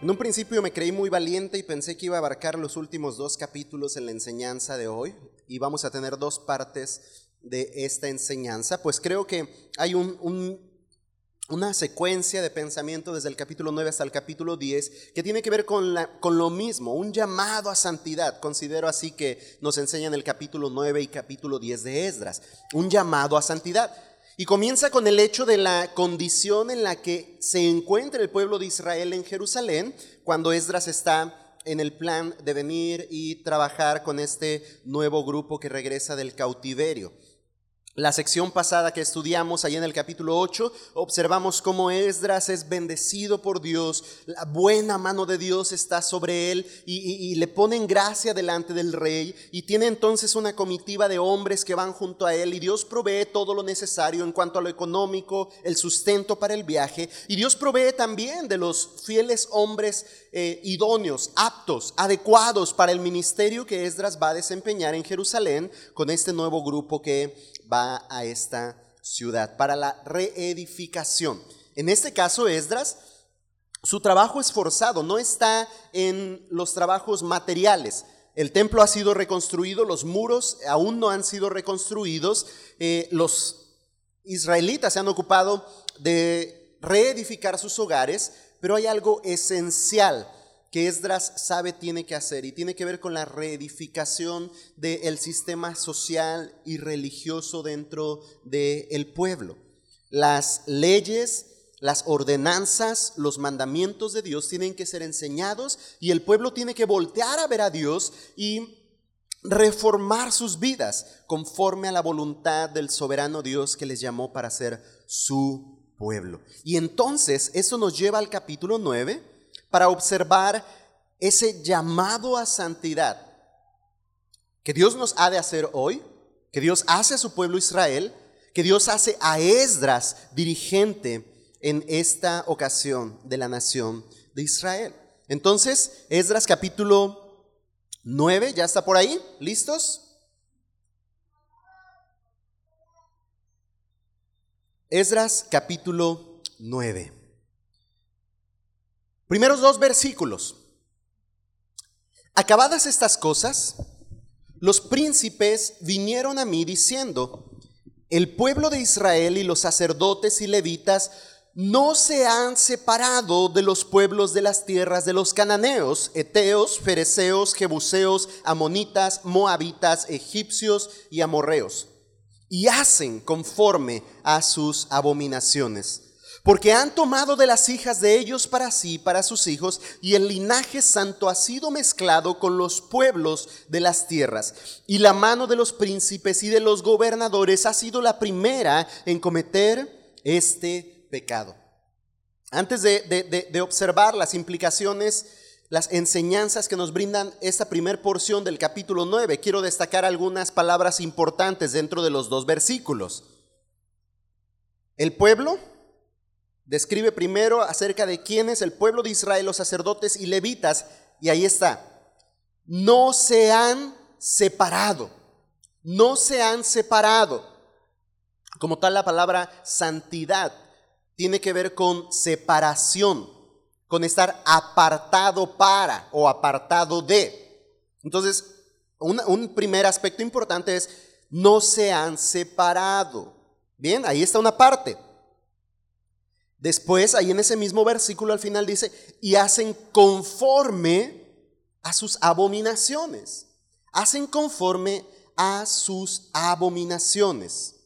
En un principio me creí muy valiente y pensé que iba a abarcar los últimos dos capítulos en la enseñanza de hoy y vamos a tener dos partes de esta enseñanza, pues creo que hay una secuencia de pensamiento desde el capítulo 9 hasta el capítulo 10 que tiene que ver con, con lo mismo, un llamado a santidad. Considero así que nos enseñan el capítulo 9 y capítulo 10 de Esdras, un llamado a santidad. Y comienza con el hecho de la condición en la que se encuentra el pueblo de Israel en Jerusalén cuando Esdras está en el plan de venir y trabajar con este nuevo grupo que regresa del cautiverio. La sección pasada que estudiamos ahí en el capítulo 8, observamos cómo Esdras es bendecido por Dios, la buena mano de Dios está sobre él y, le ponen gracia delante del rey y tiene entonces una comitiva de hombres que van junto a él y Dios provee todo lo necesario en cuanto a lo económico, el sustento para el viaje y Dios provee también de los fieles hombres eh, idóneos, aptos, adecuados para el ministerio que Esdras va a desempeñar en Jerusalén con este nuevo grupo que va a esta ciudad para la reedificación. En este caso, Esdras, su trabajo esforzado no está en los trabajos materiales. El templo ha sido reconstruido, los muros aún no han sido reconstruidos, eh, los israelitas se han ocupado de reedificar sus hogares, pero hay algo esencial que Esdras sabe tiene que hacer y tiene que ver con la reedificación del sistema social y religioso dentro del pueblo. Las leyes, las ordenanzas, los mandamientos de Dios tienen que ser enseñados y el pueblo tiene que voltear a ver a Dios y reformar sus vidas conforme a la voluntad del soberano Dios que les llamó para ser su pueblo. Y entonces eso nos lleva al capítulo 9 para observar ese llamado a santidad que Dios nos ha de hacer hoy, que Dios hace a su pueblo Israel, que Dios hace a Esdras dirigente en esta ocasión de la nación de Israel. Entonces, Esdras capítulo 9, ¿ya está por ahí? ¿Listos? Esdras capítulo 9. Primeros dos versículos. Acabadas estas cosas, los príncipes vinieron a mí diciendo, el pueblo de Israel y los sacerdotes y levitas no se han separado de los pueblos de las tierras de los cananeos, eteos, fereceos, jebuseos, amonitas, moabitas, egipcios y amorreos, y hacen conforme a sus abominaciones porque han tomado de las hijas de ellos para sí, para sus hijos, y el linaje santo ha sido mezclado con los pueblos de las tierras. Y la mano de los príncipes y de los gobernadores ha sido la primera en cometer este pecado. Antes de, observar las implicaciones, las enseñanzas que nos brindan esta primera porción del capítulo 9, quiero destacar algunas palabras importantes dentro de los dos versículos. El pueblo describe primero acerca de quién es el pueblo de Israel, los sacerdotes y levitas, y ahí está. No se han separado, no se han separado. Como tal la palabra santidad tiene que ver con separación, con estar apartado para o apartado de. Entonces, un, un primer aspecto importante es, no se han separado. Bien, ahí está una parte. Después, ahí en ese mismo versículo al final dice, y hacen conforme a sus abominaciones. Hacen conforme a sus abominaciones.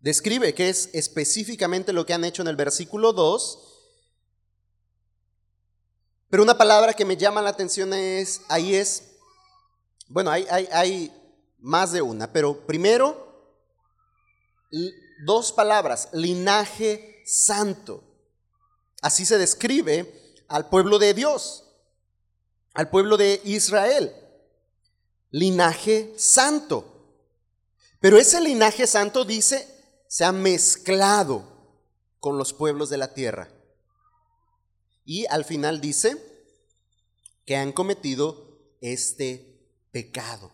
Describe que es específicamente lo que han hecho en el versículo 2. Pero una palabra que me llama la atención es, ahí es, bueno, hay, hay, hay más de una, pero primero, dos palabras, linaje santo. Así se describe al pueblo de Dios, al pueblo de Israel. Linaje santo. Pero ese linaje santo dice, se ha mezclado con los pueblos de la tierra. Y al final dice que han cometido este pecado.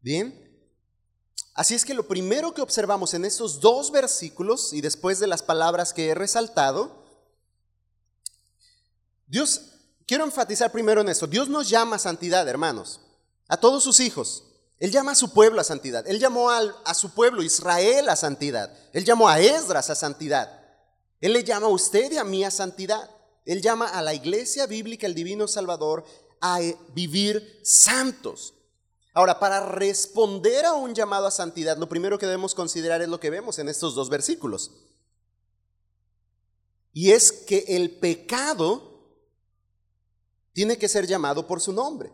Bien, Así es que lo primero que observamos en estos dos versículos y después de las palabras que he resaltado, Dios, quiero enfatizar primero en esto, Dios nos llama a santidad, hermanos, a todos sus hijos. Él llama a su pueblo a santidad. Él llamó a su pueblo Israel a santidad. Él llamó a Esdras a santidad. Él le llama a usted y a mí a santidad. Él llama a la iglesia bíblica, el divino Salvador, a vivir santos. Ahora, para responder a un llamado a santidad, lo primero que debemos considerar es lo que vemos en estos dos versículos. Y es que el pecado tiene que ser llamado por su nombre.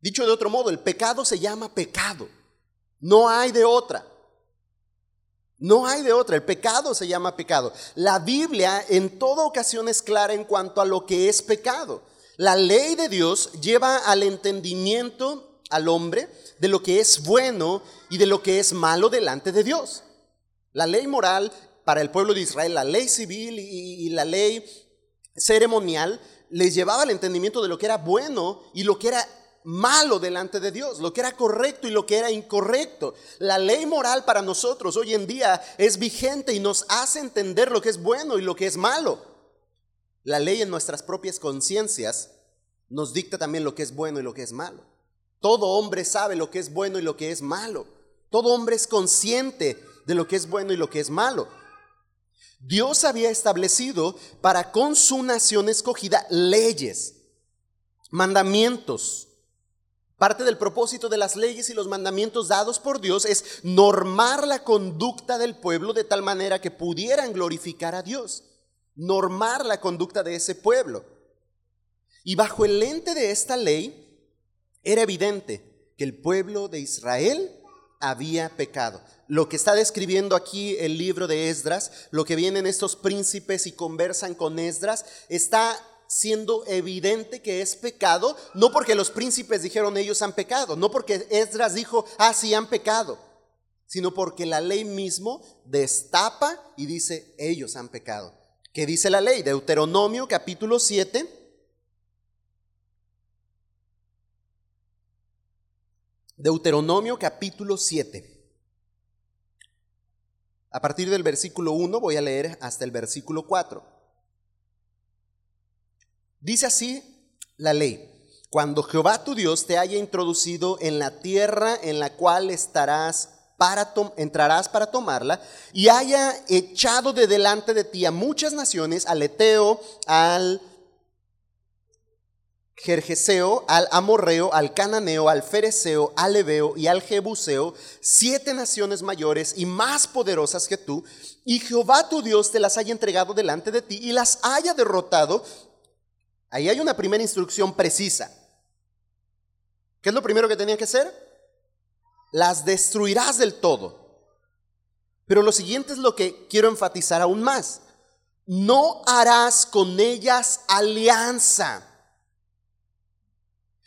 Dicho de otro modo, el pecado se llama pecado. No hay de otra. No hay de otra, el pecado se llama pecado. La Biblia en toda ocasión es clara en cuanto a lo que es pecado. La ley de Dios lleva al entendimiento al hombre de lo que es bueno y de lo que es malo delante de Dios. La ley moral para el pueblo de Israel, la ley civil y, la ley ceremonial les llevaba al entendimiento de lo que era bueno y lo que era malo delante de Dios, lo que era correcto y lo que era incorrecto. La ley moral para nosotros hoy en día es vigente y nos hace entender lo que es bueno y lo que es malo. La ley en nuestras propias conciencias nos dicta también lo que es bueno y lo que es malo. Todo hombre sabe lo que es bueno y lo que es malo. Todo hombre es consciente de lo que es bueno y lo que es malo. Dios había establecido para con su nación escogida leyes, mandamientos, Parte del propósito de las leyes y los mandamientos dados por Dios es normar la conducta del pueblo de tal manera que pudieran glorificar a Dios. Normar la conducta de ese pueblo. Y bajo el lente de esta ley era evidente que el pueblo de Israel había pecado. Lo que está describiendo aquí el libro de Esdras, lo que vienen estos príncipes y conversan con Esdras, está siendo evidente que es pecado, no porque los príncipes dijeron ellos han pecado, no porque Esdras dijo, ah, sí han pecado, sino porque la ley mismo destapa y dice, ellos han pecado. ¿Qué dice la ley? Deuteronomio capítulo 7. Deuteronomio capítulo 7. A partir del versículo 1 voy a leer hasta el versículo 4. Dice así la ley. Cuando Jehová tu Dios te haya introducido en la tierra en la cual estarás para entrarás para tomarla y haya echado de delante de ti a muchas naciones, al Eteo, al Jerjeseo, al Amorreo, al Cananeo, al Fereseo, al Ebeo y al Jebuseo, siete naciones mayores y más poderosas que tú, y Jehová tu Dios te las haya entregado delante de ti y las haya derrotado Ahí hay una primera instrucción precisa. ¿Qué es lo primero que tenía que hacer? Las destruirás del todo. Pero lo siguiente es lo que quiero enfatizar aún más. No harás con ellas alianza,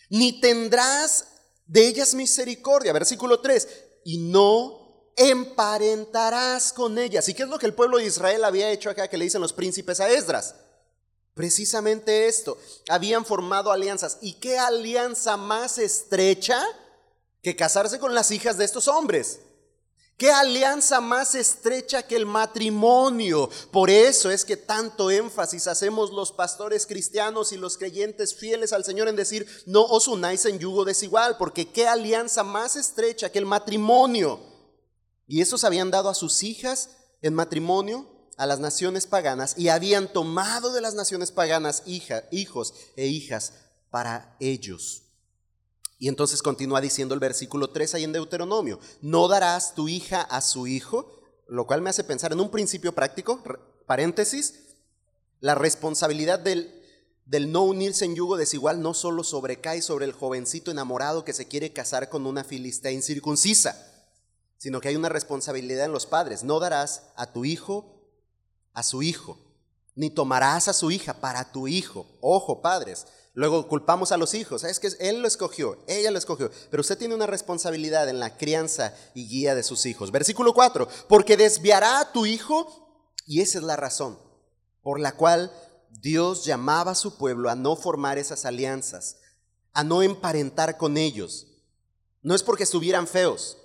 ni tendrás de ellas misericordia. Versículo 3. Y no emparentarás con ellas. ¿Y qué es lo que el pueblo de Israel había hecho acá que le dicen los príncipes a Esdras? Precisamente esto, habían formado alianzas. ¿Y qué alianza más estrecha que casarse con las hijas de estos hombres? ¿Qué alianza más estrecha que el matrimonio? Por eso es que tanto énfasis hacemos los pastores cristianos y los creyentes fieles al Señor en decir, no os unáis en yugo desigual, porque qué alianza más estrecha que el matrimonio. Y esos habían dado a sus hijas en matrimonio a las naciones paganas y habían tomado de las naciones paganas hijos e hijas para ellos. Y entonces continúa diciendo el versículo 3 ahí en Deuteronomio, no darás tu hija a su hijo, lo cual me hace pensar en un principio práctico, paréntesis, la responsabilidad del, del no unirse en yugo desigual no solo sobrecae sobre el jovencito enamorado que se quiere casar con una filistea incircuncisa, sino que hay una responsabilidad en los padres. No darás a tu hijo a su hijo, ni tomarás a su hija para tu hijo. Ojo, padres. Luego culpamos a los hijos. Es que él lo escogió, ella lo escogió. Pero usted tiene una responsabilidad en la crianza y guía de sus hijos. Versículo 4. Porque desviará a tu hijo, y esa es la razón por la cual Dios llamaba a su pueblo a no formar esas alianzas, a no emparentar con ellos. No es porque estuvieran feos,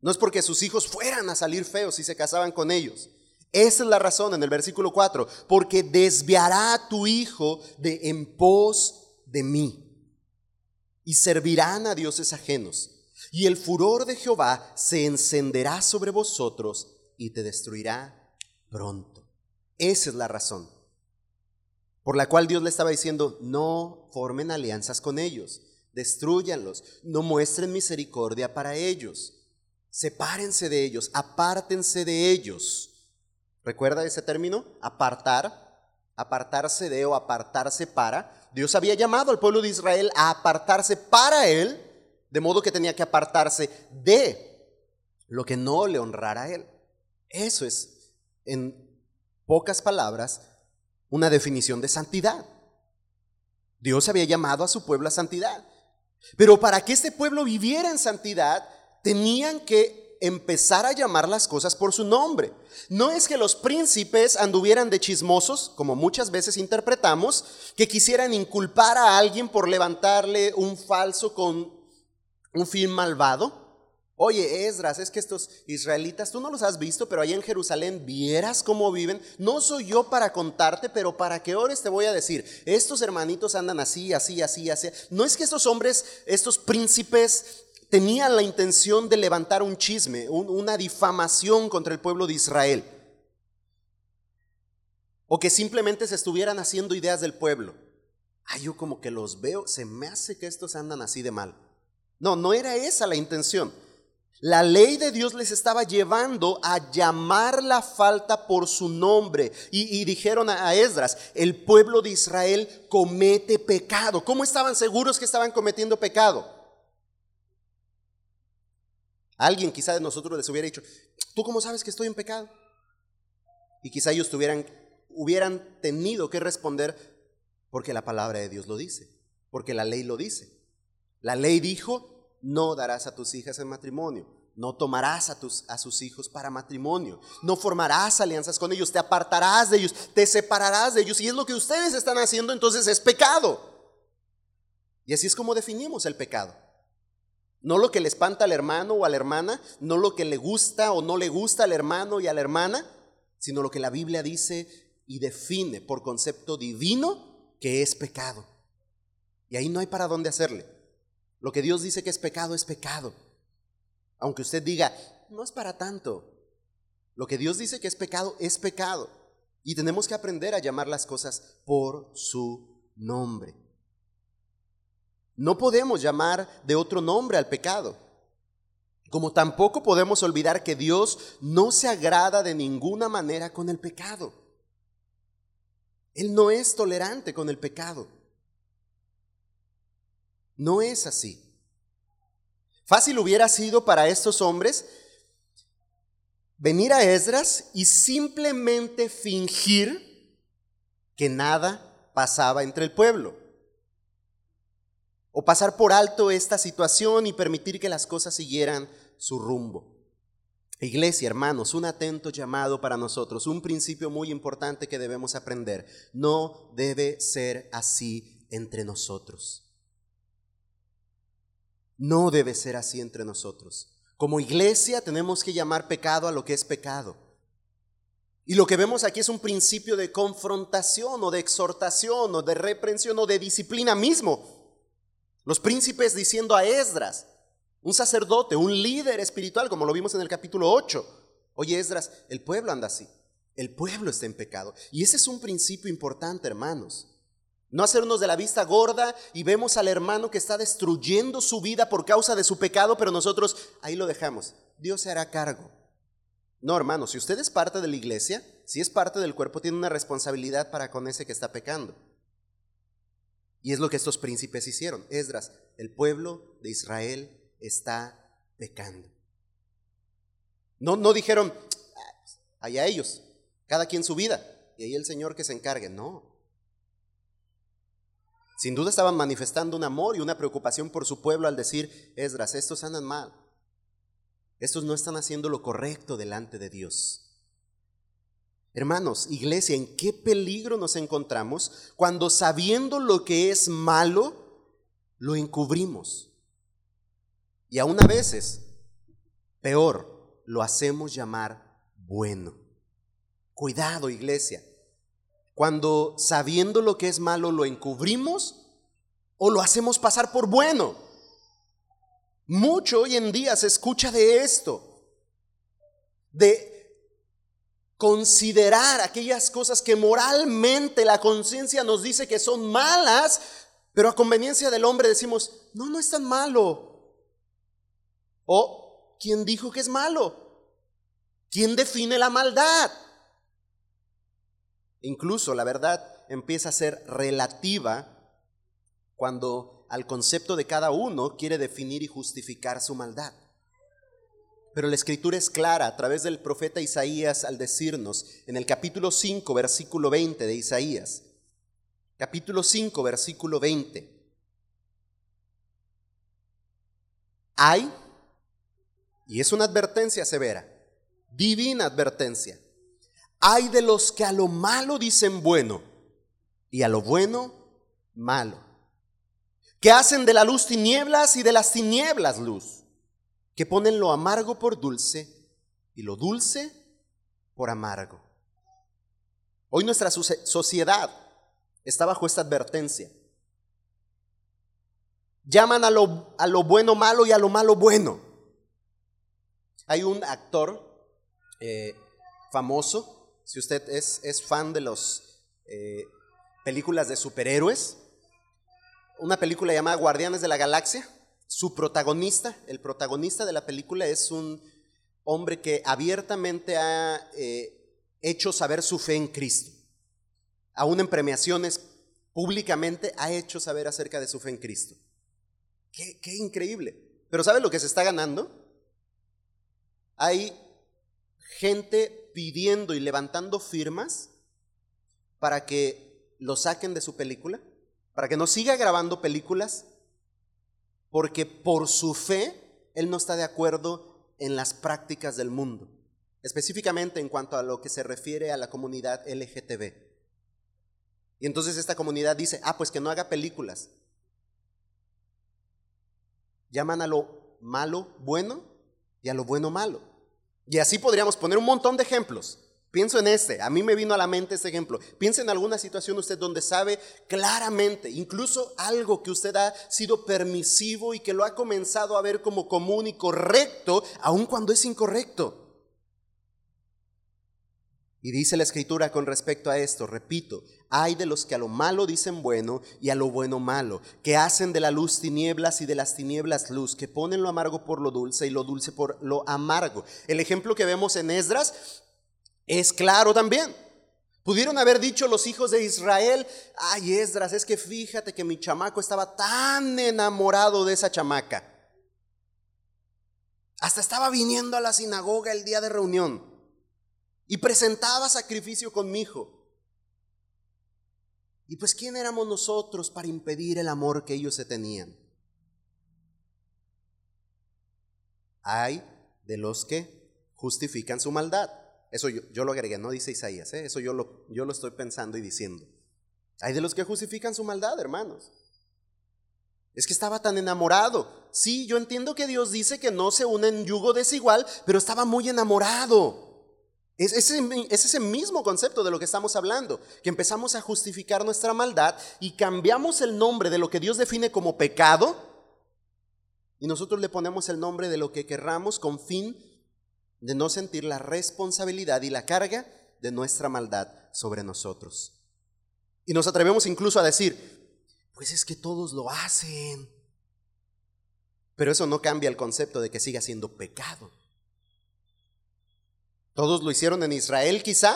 no es porque sus hijos fueran a salir feos si se casaban con ellos, Esa es la razón en el versículo 4, porque desviará a tu hijo de en pos de mí y servirán a dioses ajenos. Y el furor de Jehová se encenderá sobre vosotros y te destruirá pronto. Esa es la razón por la cual Dios le estaba diciendo, no formen alianzas con ellos, destruyanlos, no muestren misericordia para ellos, sepárense de ellos, apártense de ellos. ¿Recuerda ese término? Apartar, apartarse de o apartarse para. Dios había llamado al pueblo de Israel a apartarse para Él, de modo que tenía que apartarse de lo que no le honrara a Él. Eso es, en pocas palabras, una definición de santidad. Dios había llamado a su pueblo a santidad. Pero para que este pueblo viviera en santidad, tenían que empezar a llamar las cosas por su nombre. No es que los príncipes anduvieran de chismosos, como muchas veces interpretamos, que quisieran inculpar a alguien por levantarle un falso con un fin malvado. Oye, Esdras, es que estos israelitas, tú no los has visto, pero allá en Jerusalén vieras cómo viven. No soy yo para contarte, pero para que ores te voy a decir, estos hermanitos andan así, así, así, así. No es que estos hombres, estos príncipes, tenían la intención de levantar un chisme, una difamación contra el pueblo de Israel. O que simplemente se estuvieran haciendo ideas del pueblo. Ay, yo como que los veo, se me hace que estos andan así de mal. No, no era esa la intención. La ley de Dios les estaba llevando a llamar la falta por su nombre. Y, dijeron a, Esdras, el pueblo de Israel comete pecado. ¿Cómo estaban seguros que estaban cometiendo pecado? Alguien quizá de nosotros les hubiera dicho, ¿tú cómo sabes que estoy en pecado? Y quizá ellos tuvieran, hubieran tenido que responder porque la palabra de Dios lo dice, porque la ley lo dice. La ley dijo, no darás a tus hijas en matrimonio, no tomarás tus, a sus hijos para matrimonio, no formarás alianzas con ellos, te apartarás de ellos, te separarás de ellos. Y es lo que ustedes están haciendo, entonces es pecado. Y así es como definimos el pecado. No lo que le espanta al hermano o a la hermana, no lo que le gusta o no le gusta al hermano y a la hermana, sino lo que la Biblia dice y define por concepto divino que es pecado. Y ahí no hay para dónde hacerle. Lo que Dios dice que es pecado es pecado. Aunque usted diga, no es para tanto. Lo que Dios dice que es pecado es pecado. Y tenemos que aprender a llamar las cosas por su nombre. No podemos llamar de otro nombre al pecado. Como tampoco podemos olvidar que Dios no se agrada de ninguna manera con el pecado. Él no es tolerante con el pecado. No es así. Fácil hubiera sido para estos hombres venir a Esdras y simplemente fingir que nada pasaba entre el pueblo. O pasar por alto esta situación y permitir que las cosas siguieran su rumbo. Iglesia, hermanos, un atento llamado para nosotros, un principio muy importante que debemos aprender. No debe ser así entre nosotros. No debe ser así entre nosotros. Como iglesia tenemos que llamar pecado a lo que es pecado. Y lo que vemos aquí es un principio de confrontación o de exhortación o de reprensión o de disciplina mismo. Los príncipes diciendo a Esdras, un sacerdote, un líder espiritual, como lo vimos en el capítulo 8. Oye Esdras, el pueblo anda así. El pueblo está en pecado. Y ese es un principio importante, hermanos. No hacernos de la vista gorda y vemos al hermano que está destruyendo su vida por causa de su pecado, pero nosotros ahí lo dejamos. Dios se hará cargo. No, hermano, si usted es parte de la iglesia, si es parte del cuerpo, tiene una responsabilidad para con ese que está pecando. Y es lo que estos príncipes hicieron. Esdras, el pueblo de Israel está pecando. No, no dijeron, ah, allá ellos, cada quien su vida, y ahí el Señor que se encargue. No, sin duda estaban manifestando un amor y una preocupación por su pueblo al decir, Esdras, estos andan mal. Estos no están haciendo lo correcto delante de Dios. Hermanos, iglesia, ¿en qué peligro nos encontramos cuando sabiendo lo que es malo, lo encubrimos? Y aún a veces, peor, lo hacemos llamar bueno. Cuidado, iglesia. Cuando sabiendo lo que es malo lo encubrimos o lo hacemos pasar por bueno. Mucho hoy en día se escucha de esto, de considerar aquellas cosas que moralmente la conciencia nos dice que son malas, pero a conveniencia del hombre decimos, no, no es tan malo. O, ¿quién dijo que es malo? ¿Quién define la maldad? Incluso la verdad empieza a ser relativa cuando al concepto de cada uno quiere definir y justificar su maldad. Pero la escritura es clara a través del profeta Isaías al decirnos en el capítulo 5, versículo 20 de Isaías, capítulo 5, versículo 20, hay, y es una advertencia severa, divina advertencia, hay de los que a lo malo dicen bueno y a lo bueno malo, que hacen de la luz tinieblas y de las tinieblas luz que ponen lo amargo por dulce y lo dulce por amargo. Hoy nuestra sociedad está bajo esta advertencia. Llaman a lo, a lo bueno malo y a lo malo bueno. Hay un actor eh, famoso, si usted es, es fan de las eh, películas de superhéroes, una película llamada Guardianes de la Galaxia, su protagonista, el protagonista de la película es un hombre que abiertamente ha eh, hecho saber su fe en Cristo. Aún en premiaciones públicamente ha hecho saber acerca de su fe en Cristo. Qué, qué increíble. Pero ¿sabe lo que se está ganando? Hay gente pidiendo y levantando firmas para que lo saquen de su película, para que no siga grabando películas porque por su fe él no está de acuerdo en las prácticas del mundo, específicamente en cuanto a lo que se refiere a la comunidad LGTB. Y entonces esta comunidad dice, ah, pues que no haga películas. Llaman a lo malo bueno y a lo bueno malo. Y así podríamos poner un montón de ejemplos. Pienso en este, a mí me vino a la mente este ejemplo. Piensa en alguna situación usted donde sabe claramente, incluso algo que usted ha sido permisivo y que lo ha comenzado a ver como común y correcto, aun cuando es incorrecto. Y dice la escritura con respecto a esto, repito, hay de los que a lo malo dicen bueno y a lo bueno malo, que hacen de la luz tinieblas y de las tinieblas luz, que ponen lo amargo por lo dulce y lo dulce por lo amargo. El ejemplo que vemos en Esdras es claro también. Pudieron haber dicho los hijos de Israel, ay Esdras, es que fíjate que mi chamaco estaba tan enamorado de esa chamaca. Hasta estaba viniendo a la sinagoga el día de reunión y presentaba sacrificio con mi hijo. Y pues, ¿quién éramos nosotros para impedir el amor que ellos se tenían? Hay de los que justifican su maldad. Eso yo, lo agregué, no dice Isaías, ¿eh? eso yo lo, yo lo estoy pensando y diciendo. Hay de los que justifican su maldad, hermanos. Es que estaba tan enamorado. Sí, yo entiendo que Dios dice que no se une en yugo desigual, pero estaba muy enamorado. Es, es, es, ese mismo concepto de lo que estamos hablando, que empezamos a justificar nuestra maldad y cambiamos el nombre de lo que Dios define como pecado y nosotros le ponemos el nombre de lo que querramos con fin de no sentir la responsabilidad y la carga de nuestra maldad sobre nosotros. Y nos atrevemos incluso a decir, pues es que todos lo hacen. Pero eso no cambia el concepto de que siga siendo pecado. Todos lo hicieron en Israel quizá,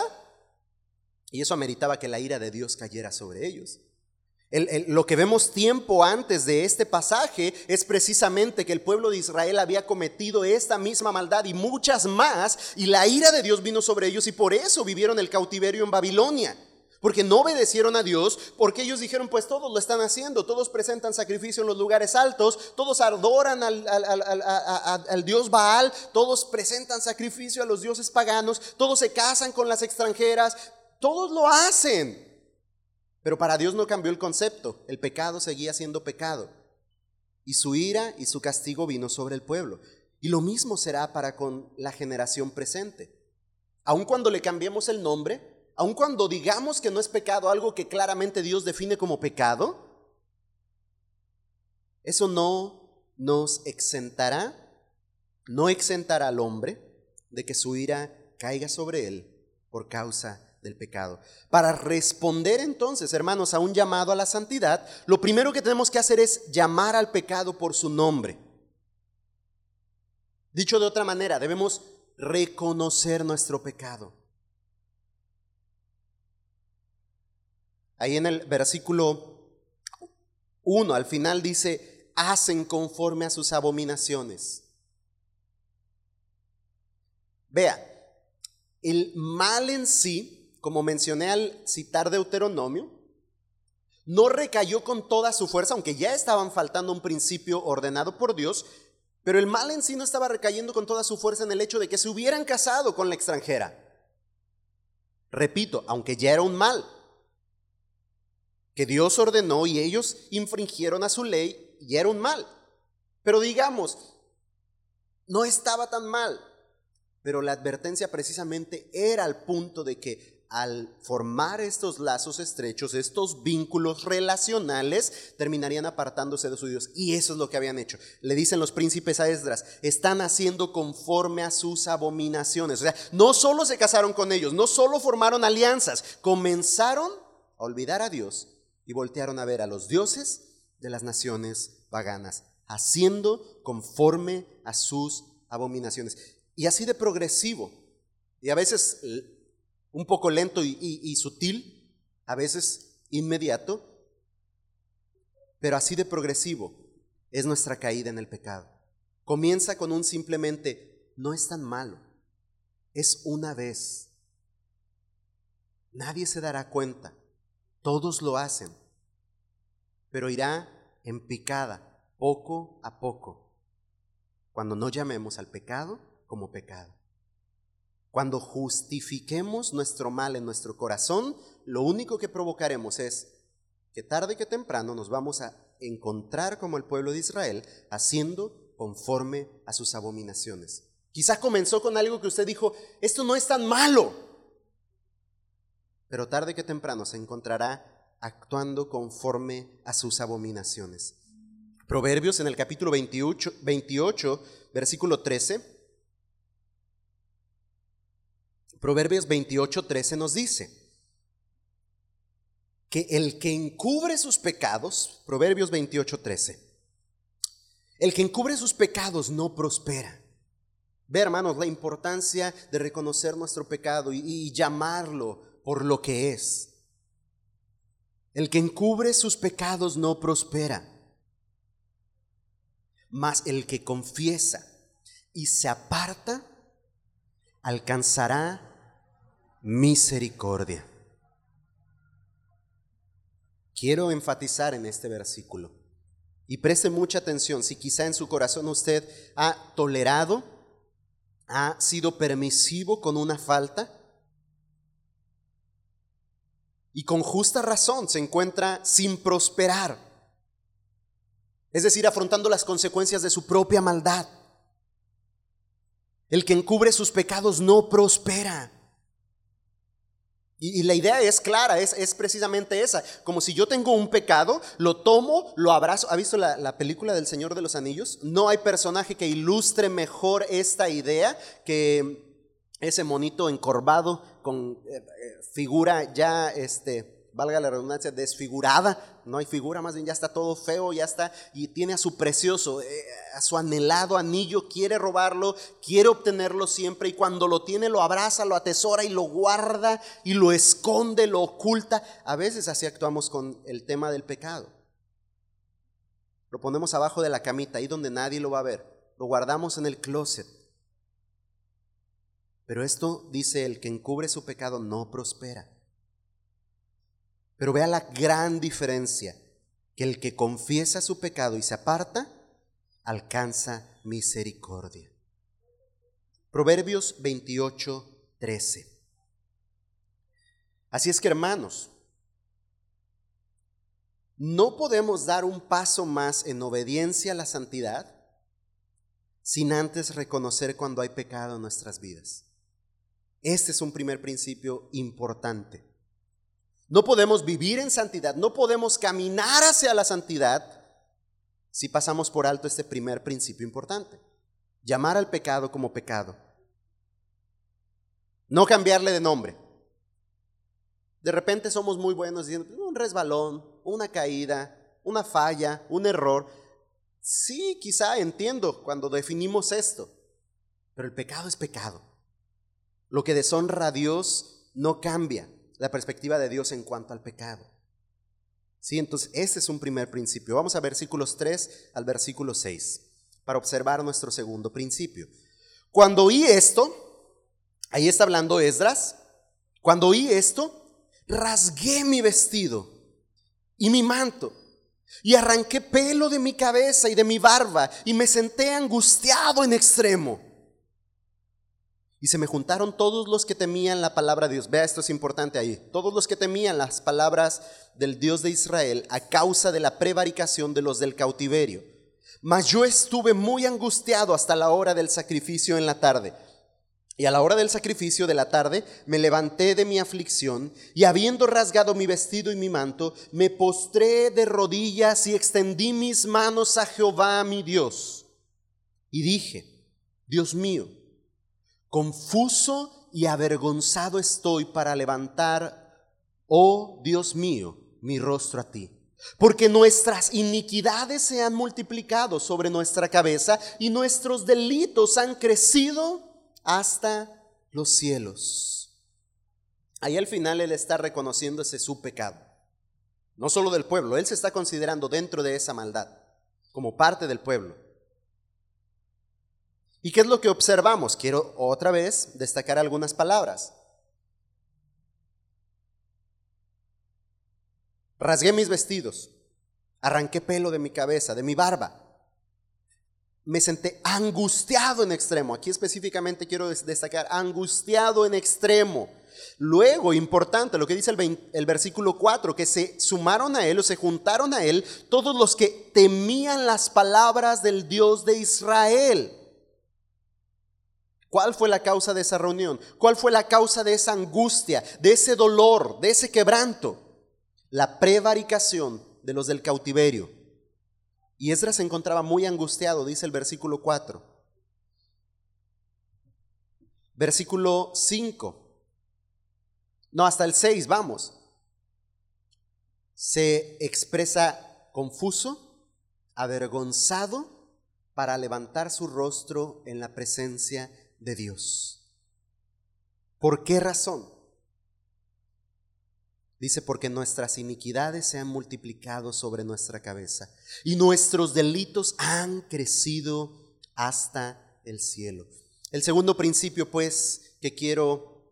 y eso ameritaba que la ira de Dios cayera sobre ellos lo que vemos tiempo antes de este pasaje es precisamente que el pueblo de Israel había cometido esta misma maldad y muchas más, y la ira de Dios vino sobre ellos y por eso vivieron el cautiverio en Babilonia. Porque no obedecieron a Dios, porque ellos dijeron, pues todos lo están haciendo, todos presentan sacrificio en los lugares altos, todos adoran al, al dios Baal, todos presentan sacrificio a los dioses paganos, todos se casan con las extranjeras, todos lo hacen. Pero para Dios no cambió el concepto, el pecado seguía siendo pecado. Y su ira y su castigo vino sobre el pueblo. Y lo mismo será para con la generación presente. aun cuando le cambiemos el nombre, aun cuando digamos que no es pecado algo que claramente Dios define como pecado, eso no nos exentará, no exentará al hombre de que su ira caiga sobre él por causa del pecado. Para responder entonces, hermanos, a un llamado a la santidad, lo primero que tenemos que hacer es llamar al pecado por su nombre. Dicho de otra manera, debemos reconocer nuestro pecado. Ahí en el versículo 1 al final dice, hacen conforme a sus abominaciones. Vea, el mal en sí, como mencioné al citar Deuteronomio, no recayó con toda su fuerza, aunque ya estaban faltando un principio ordenado por Dios, pero el mal en sí no estaba recayendo con toda su fuerza en el hecho de que se hubieran casado con la extranjera. Repito, aunque ya era un mal, que Dios ordenó y ellos infringieron a su ley, y era un mal. Pero digamos, no estaba tan mal. Pero la advertencia precisamente era al punto de que al formar estos lazos estrechos, estos vínculos relacionales, terminarían apartándose de su Dios. Y eso es lo que habían hecho. Le dicen los príncipes a Esdras, están haciendo conforme a sus abominaciones. O sea, no solo se casaron con ellos, no solo formaron alianzas, comenzaron a olvidar a Dios y voltearon a ver a los dioses de las naciones paganas, haciendo conforme a sus abominaciones. Y así de progresivo. Y a veces un poco lento y, sutil, a veces inmediato, pero así de progresivo es nuestra caída en el pecado. Comienza con un simplemente, no es tan malo, es una vez. Nadie se dará cuenta, todos lo hacen, pero irá en picada, poco a poco, cuando no llamemos al pecado como pecado. Cuando justifiquemos nuestro mal en nuestro corazón, lo único que provocaremos es que tarde que temprano nos vamos a encontrar como el pueblo de Israel haciendo conforme a sus abominaciones. Quizás comenzó con algo que usted dijo, esto no es tan malo, pero tarde que temprano se encontrará actuando conforme a sus abominaciones. Proverbios en el capítulo 28, 28 versículo 13 Proverbios 28, 13 nos dice que el que encubre sus pecados, Proverbios 28, 13, el que encubre sus pecados no prospera. Ve, hermanos, la importancia de reconocer nuestro pecado y, llamarlo por lo que es. El que encubre sus pecados no prospera, mas el que confiesa y se aparta alcanzará misericordia. Quiero enfatizar en este versículo y preste mucha atención si quizá en su corazón usted ha tolerado, ha sido permisivo con una falta y con justa razón se encuentra sin prosperar, es decir, afrontando las consecuencias de su propia maldad. El que encubre sus pecados no prospera. Y, la idea es clara, es, es, precisamente esa. Como si yo tengo un pecado, lo tomo, lo abrazo. ¿Ha visto la, la, película del Señor de los Anillos? No hay personaje que ilustre mejor esta idea que ese monito encorvado con eh, eh, figura ya, este, valga la redundancia, desfigurada, no hay figura, más bien ya está todo feo, ya está, y tiene a su precioso, eh, a su anhelado anillo, quiere robarlo, quiere obtenerlo siempre, y cuando lo tiene lo abraza, lo atesora y lo guarda y lo esconde, lo oculta. A veces así actuamos con el tema del pecado. Lo ponemos abajo de la camita, ahí donde nadie lo va a ver, lo guardamos en el closet. Pero esto dice el que encubre su pecado no prospera. Pero vea la gran diferencia, que el que confiesa su pecado y se aparta, alcanza misericordia. Proverbios 28, 13. Así es que hermanos, no podemos dar un paso más en obediencia a la santidad sin antes reconocer cuando hay pecado en nuestras vidas. Este es un primer principio importante. No podemos vivir en santidad, no podemos caminar hacia la santidad si pasamos por alto este primer principio importante. Llamar al pecado como pecado. No cambiarle de nombre. De repente somos muy buenos diciendo, un resbalón, una caída, una falla, un error. Sí, quizá entiendo cuando definimos esto, pero el pecado es pecado. Lo que deshonra a Dios no cambia la perspectiva de Dios en cuanto al pecado. Sí, entonces ese es un primer principio. Vamos a versículos 3 al versículo 6 para observar nuestro segundo principio. Cuando oí esto, ahí está hablando Esdras, cuando oí esto, rasgué mi vestido y mi manto y arranqué pelo de mi cabeza y de mi barba y me senté angustiado en extremo. Y se me juntaron todos los que temían la palabra de Dios. Vea, esto es importante ahí. Todos los que temían las palabras del Dios de Israel a causa de la prevaricación de los del cautiverio. Mas yo estuve muy angustiado hasta la hora del sacrificio en la tarde. Y a la hora del sacrificio de la tarde me levanté de mi aflicción y habiendo rasgado mi vestido y mi manto, me postré de rodillas y extendí mis manos a Jehová mi Dios. Y dije, Dios mío, confuso y avergonzado estoy para levantar, oh Dios mío, mi rostro a ti. Porque nuestras iniquidades se han multiplicado sobre nuestra cabeza y nuestros delitos han crecido hasta los cielos. Ahí al final él está reconociendo ese su pecado. No solo del pueblo, él se está considerando dentro de esa maldad, como parte del pueblo. ¿Y qué es lo que observamos? Quiero otra vez destacar algunas palabras. Rasgué mis vestidos, arranqué pelo de mi cabeza, de mi barba. Me senté angustiado en extremo. Aquí específicamente quiero destacar, angustiado en extremo. Luego, importante, lo que dice el, el, versículo 4, que se sumaron a él o se juntaron a él todos los que temían las palabras del Dios de Israel. ¿Cuál fue la causa de esa reunión? ¿Cuál fue la causa de esa angustia, de ese dolor, de ese quebranto? la prevaricación de los del cautiverio. Y Esdras se encontraba muy angustiado, dice el versículo 4. Versículo 5. No, hasta el 6, vamos. Se expresa confuso, avergonzado, para levantar su rostro en la presencia de Dios. ¿Por qué razón? Dice, porque nuestras iniquidades se han multiplicado sobre nuestra cabeza y nuestros delitos han crecido hasta el cielo. El segundo principio, pues, que quiero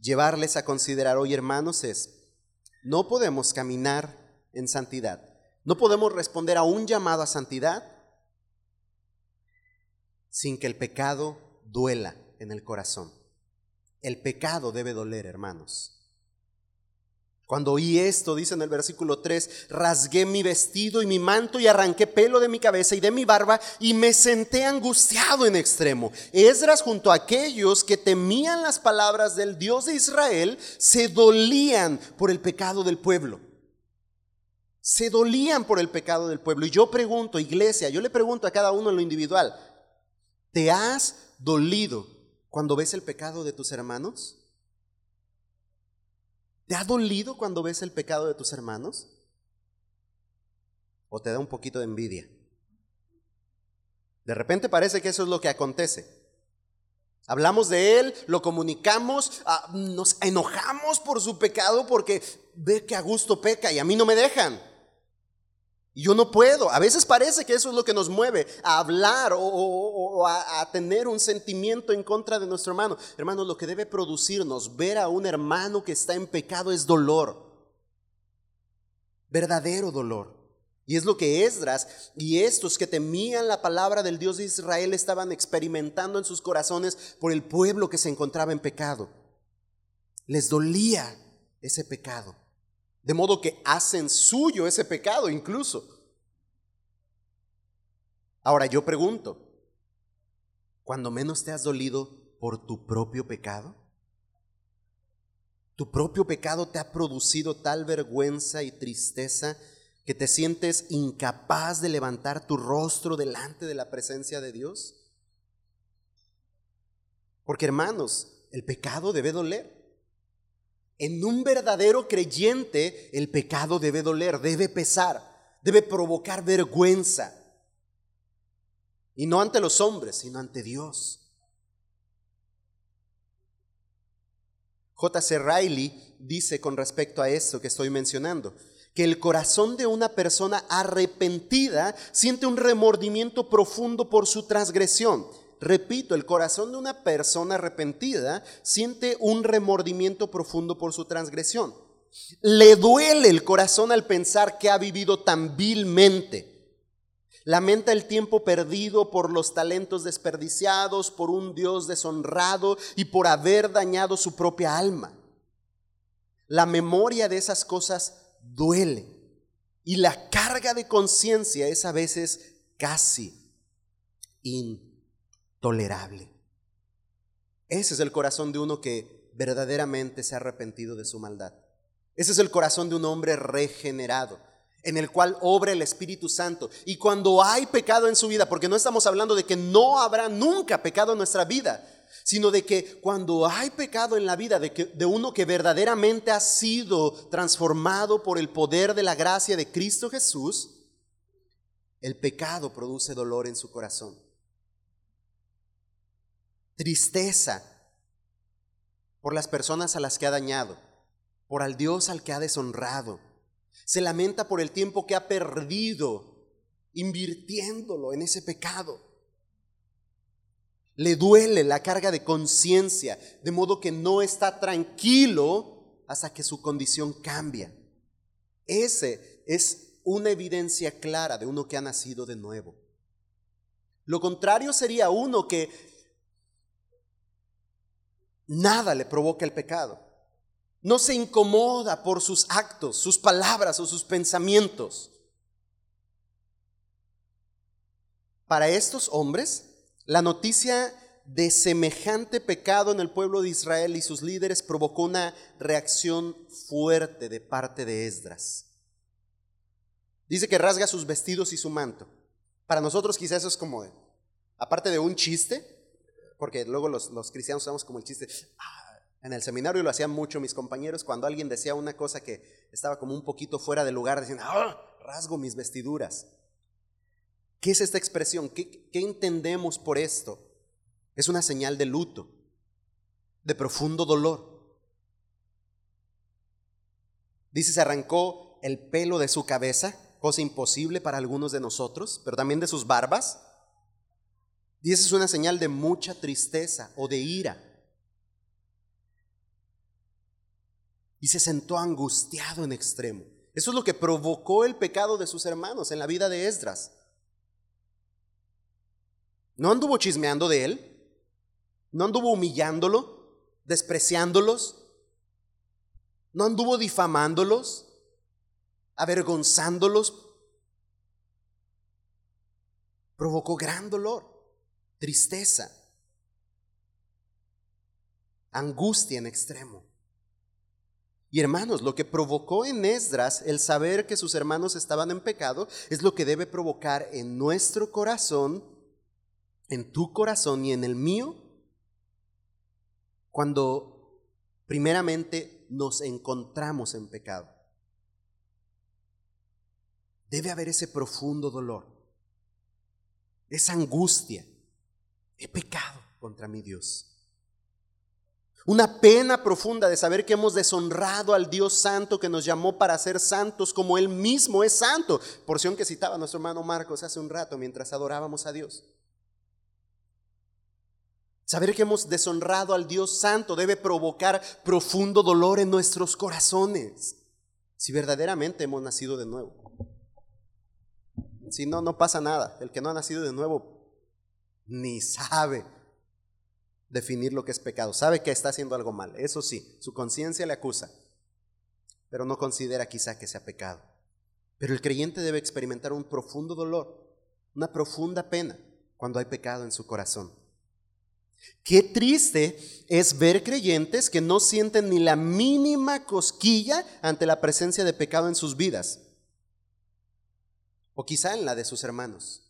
llevarles a considerar hoy, hermanos, es, no podemos caminar en santidad. No podemos responder a un llamado a santidad sin que el pecado duela en el corazón. El pecado debe doler, hermanos. Cuando oí esto, dice en el versículo 3, rasgué mi vestido y mi manto y arranqué pelo de mi cabeza y de mi barba y me senté angustiado en extremo. Esdras junto a aquellos que temían las palabras del Dios de Israel, se dolían por el pecado del pueblo. Se dolían por el pecado del pueblo. Y yo pregunto, iglesia, yo le pregunto a cada uno en lo individual, ¿te has dolido cuando ves el pecado de tus hermanos? ¿Te ha dolido cuando ves el pecado de tus hermanos? ¿O te da un poquito de envidia? De repente parece que eso es lo que acontece. Hablamos de él, lo comunicamos, ah, nos enojamos por su pecado porque ve que a gusto peca y a mí no me dejan. Y yo no puedo. A veces parece que eso es lo que nos mueve a hablar o, a, a, tener un sentimiento en contra de nuestro hermano. Hermanos, lo que debe producirnos ver a un hermano que está en pecado es dolor. Verdadero dolor. Y es lo que Esdras y estos que temían la palabra del Dios de Israel estaban experimentando en sus corazones por el pueblo que se encontraba en pecado. Les dolía ese pecado. De modo que hacen suyo ese pecado incluso. Ahora yo pregunto, cuando menos te has dolido, por tu propio pecado? ¿Tu propio pecado te ha producido tal vergüenza y tristeza que te sientes incapaz de levantar tu rostro delante de la presencia de Dios? Porque hermanos, el pecado debe doler. En un verdadero creyente el pecado debe doler, debe pesar, debe provocar vergüenza. Y no ante los hombres, sino ante Dios. J.C. Riley dice con respecto a esto que estoy mencionando, que el corazón de una persona arrepentida siente un remordimiento profundo por su transgresión. Repito, el corazón de una persona arrepentida siente un remordimiento profundo por su transgresión. Le duele el corazón al pensar que ha vivido tan vilmente. Lamenta el tiempo perdido por los talentos desperdiciados, por un Dios deshonrado y por haber dañado su propia alma. La memoria de esas cosas duele y la carga de conciencia es a veces casi intolerable. Ese es el corazón de uno que verdaderamente se ha arrepentido de su maldad. Ese es el corazón de un hombre regenerado en el cual obra el Espíritu Santo. Y cuando hay pecado en su vida, porque no estamos hablando de que no habrá nunca pecado en nuestra vida, sino de que cuando hay pecado en la vida de, que, de uno que verdaderamente ha sido transformado por el poder de la gracia de Cristo Jesús, el pecado produce dolor en su corazón. Tristeza por las personas a las que ha dañado, por al Dios al que ha deshonrado se lamenta por el tiempo que ha perdido invirtiéndolo en ese pecado. Le duele la carga de conciencia, de modo que no está tranquilo hasta que su condición cambia. Ese es una evidencia clara de uno que ha nacido de nuevo. Lo contrario sería uno que nada le provoca el pecado. No se incomoda por sus actos, sus palabras o sus pensamientos. Para estos hombres, la noticia de semejante pecado en el pueblo de Israel y sus líderes provocó una reacción fuerte de parte de Esdras. Dice que rasga sus vestidos y su manto. Para nosotros quizás eso es como, aparte de un chiste, porque luego los, cristianos usamos como el chiste, ah, en el seminario lo hacían mucho mis compañeros cuando alguien decía una cosa que estaba como un poquito fuera de lugar, decían, ¡ah! Rasgo mis vestiduras. ¿Qué es esta expresión? ¿Qué, ¿Qué entendemos por esto? Es una señal de luto, de profundo dolor. Dice, se arrancó el pelo de su cabeza, cosa imposible para algunos de nosotros, pero también de sus barbas. Y esa es una señal de mucha tristeza o de ira. y se sentó angustiado en extremo. Eso es lo que provocó el pecado de sus hermanos en la vida de Esdras. No anduvo chismeando de él, no anduvo humillándolo, despreciándolos, no anduvo difamándolos, avergonzándolos. Provocó gran dolor, tristeza, angustia en extremo. Y hermanos, lo que provocó en Esdras el saber que sus hermanos estaban en pecado es lo que debe provocar en nuestro corazón, en tu corazón y en el mío, cuando primeramente nos encontramos en pecado. Debe haber ese profundo dolor, esa angustia. He pecado contra mi Dios. Una pena profunda de saber que hemos deshonrado al Dios santo que nos llamó para ser santos como Él mismo es santo. Porción que citaba nuestro hermano Marcos hace un rato mientras adorábamos a Dios. Saber que hemos deshonrado al Dios santo debe provocar profundo dolor en nuestros corazones. Si verdaderamente hemos nacido de nuevo. Si no, no pasa nada. El que no ha nacido de nuevo ni sabe definir lo que es pecado. Sabe que está haciendo algo mal, eso sí, su conciencia le acusa, pero no considera quizá que sea pecado. Pero el creyente debe experimentar un profundo dolor, una profunda pena cuando hay pecado en su corazón. Qué triste es ver creyentes que no sienten ni la mínima cosquilla ante la presencia de pecado en sus vidas, o quizá en la de sus hermanos.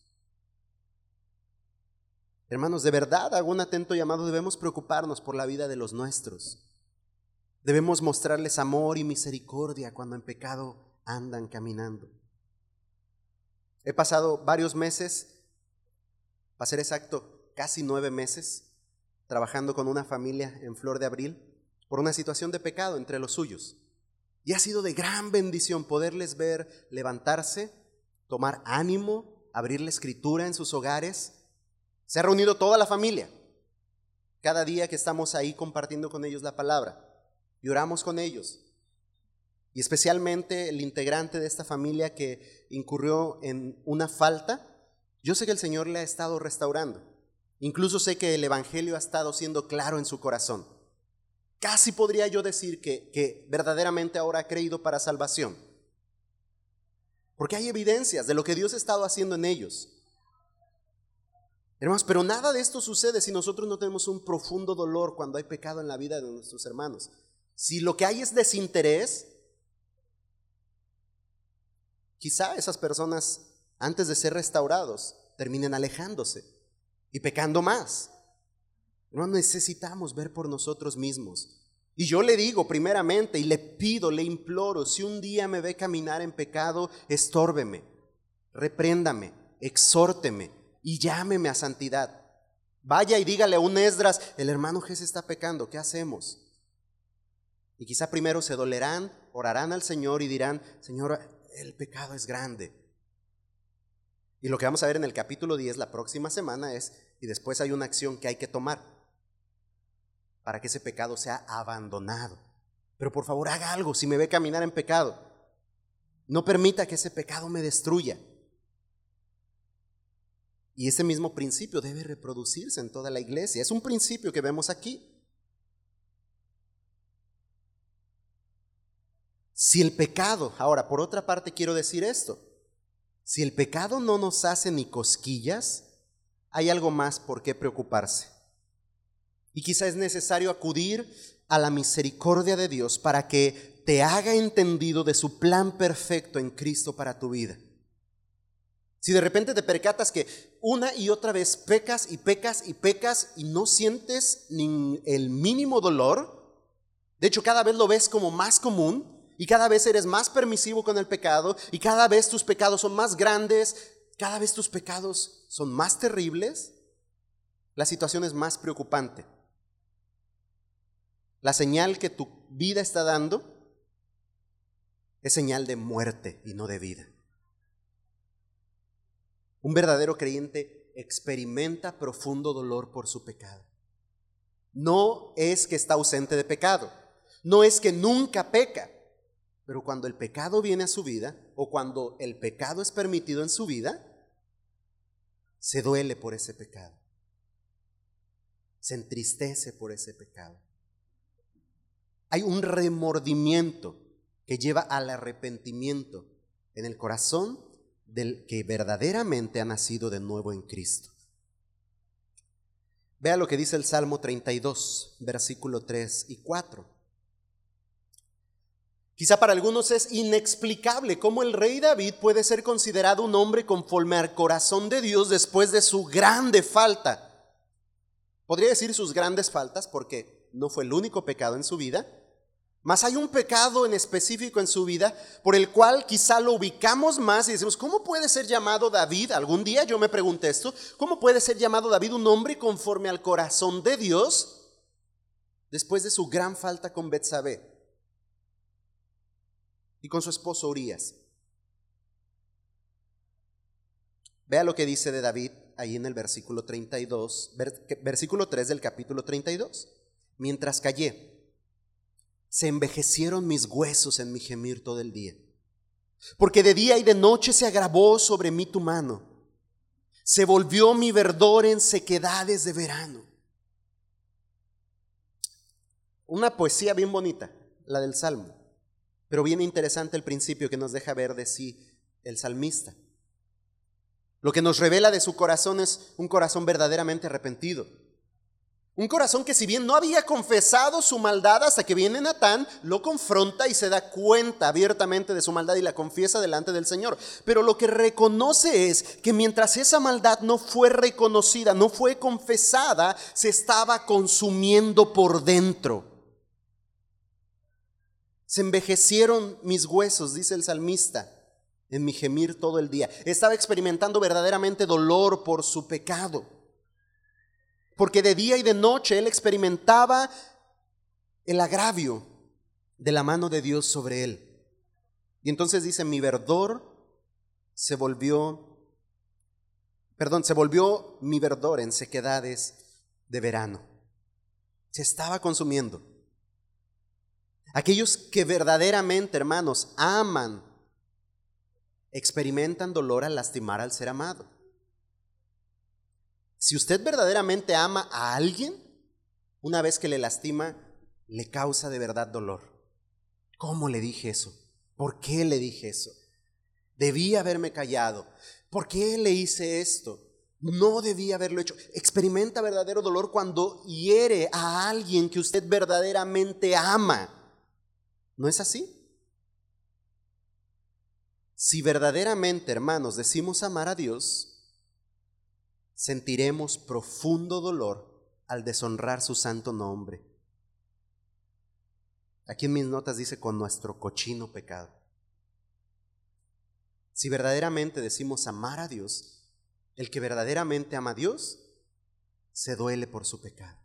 Hermanos, de verdad, hago un atento llamado, debemos preocuparnos por la vida de los nuestros. Debemos mostrarles amor y misericordia cuando en pecado andan caminando. He pasado varios meses, para ser exacto, casi nueve meses, trabajando con una familia en Flor de Abril por una situación de pecado entre los suyos. Y ha sido de gran bendición poderles ver levantarse, tomar ánimo, abrir la escritura en sus hogares se ha reunido toda la familia. Cada día que estamos ahí compartiendo con ellos la palabra. Y oramos con ellos. Y especialmente el integrante de esta familia que incurrió en una falta, yo sé que el Señor le ha estado restaurando. Incluso sé que el Evangelio ha estado siendo claro en su corazón. Casi podría yo decir que, que verdaderamente ahora ha creído para salvación. Porque hay evidencias de lo que Dios ha estado haciendo en ellos. Hermanos, pero nada de esto sucede si nosotros no tenemos un profundo dolor cuando hay pecado en la vida de nuestros hermanos. Si lo que hay es desinterés, quizá esas personas, antes de ser restaurados, terminen alejándose y pecando más. No necesitamos ver por nosotros mismos. Y yo le digo primeramente y le pido, le imploro, si un día me ve caminar en pecado, estórbeme, repréndame, exhórteme, y llámeme a santidad. Vaya y dígale a un Esdras, el hermano Jesús está pecando, ¿qué hacemos? Y quizá primero se dolerán, orarán al Señor y dirán, Señor, el pecado es grande. Y lo que vamos a ver en el capítulo 10 la próxima semana es, y después hay una acción que hay que tomar para que ese pecado sea abandonado. Pero por favor haga algo si me ve caminar en pecado. No permita que ese pecado me destruya. Y ese mismo principio debe reproducirse en toda la iglesia. Es un principio que vemos aquí. Si el pecado, ahora por otra parte quiero decir esto, si el pecado no nos hace ni cosquillas, hay algo más por qué preocuparse. Y quizá es necesario acudir a la misericordia de Dios para que te haga entendido de su plan perfecto en Cristo para tu vida. Si de repente te percatas que una y otra vez pecas y pecas y pecas y no sientes ni el mínimo dolor, de hecho cada vez lo ves como más común y cada vez eres más permisivo con el pecado y cada vez tus pecados son más grandes, cada vez tus pecados son más terribles, la situación es más preocupante. La señal que tu vida está dando es señal de muerte y no de vida. Un verdadero creyente experimenta profundo dolor por su pecado. No es que está ausente de pecado, no es que nunca peca, pero cuando el pecado viene a su vida o cuando el pecado es permitido en su vida, se duele por ese pecado, se entristece por ese pecado. Hay un remordimiento que lleva al arrepentimiento en el corazón del que verdaderamente ha nacido de nuevo en Cristo. Vea lo que dice el Salmo 32, versículo 3 y 4. Quizá para algunos es inexplicable cómo el rey David puede ser considerado un hombre conforme al corazón de Dios después de su grande falta. Podría decir sus grandes faltas porque no fue el único pecado en su vida, mas hay un pecado en específico en su vida por el cual quizá lo ubicamos más y decimos, ¿cómo puede ser llamado David? Algún día yo me pregunté esto, ¿cómo puede ser llamado David un hombre conforme al corazón de Dios después de su gran falta con Betsabé y con su esposo Urias? Vea lo que dice de David ahí en el versículo 32, versículo 3 del capítulo 32. Mientras callé, se envejecieron mis huesos en mi gemir todo el día. Porque de día y de noche se agravó sobre mí tu mano. Se volvió mi verdor en sequedades de verano. Una poesía bien bonita, la del Salmo, pero bien interesante el principio que nos deja ver de sí el salmista. Lo que nos revela de su corazón es un corazón verdaderamente arrepentido. Un corazón que si bien no había confesado su maldad hasta que viene Natán, lo confronta y se da cuenta abiertamente de su maldad y la confiesa delante del Señor. Pero lo que reconoce es que mientras esa maldad no fue reconocida, no fue confesada, se estaba consumiendo por dentro. Se envejecieron mis huesos, dice el salmista, en mi gemir todo el día. Estaba experimentando verdaderamente dolor por su pecado porque de día y de noche él experimentaba el agravio de la mano de Dios sobre él. Y entonces dice, mi verdor se volvió, perdón, se volvió mi verdor en sequedades de verano. Se estaba consumiendo. Aquellos que verdaderamente, hermanos, aman, experimentan dolor al lastimar al ser amado. Si usted verdaderamente ama a alguien, una vez que le lastima, le causa de verdad dolor. ¿Cómo le dije eso? ¿Por qué le dije eso? Debí haberme callado. ¿Por qué le hice esto? No debía haberlo hecho. Experimenta verdadero dolor cuando hiere a alguien que usted verdaderamente ama. ¿No es así? Si verdaderamente, hermanos, decimos amar a Dios, sentiremos profundo dolor al deshonrar su santo nombre. Aquí en mis notas dice con nuestro cochino pecado. Si verdaderamente decimos amar a Dios, el que verdaderamente ama a Dios se duele por su pecado.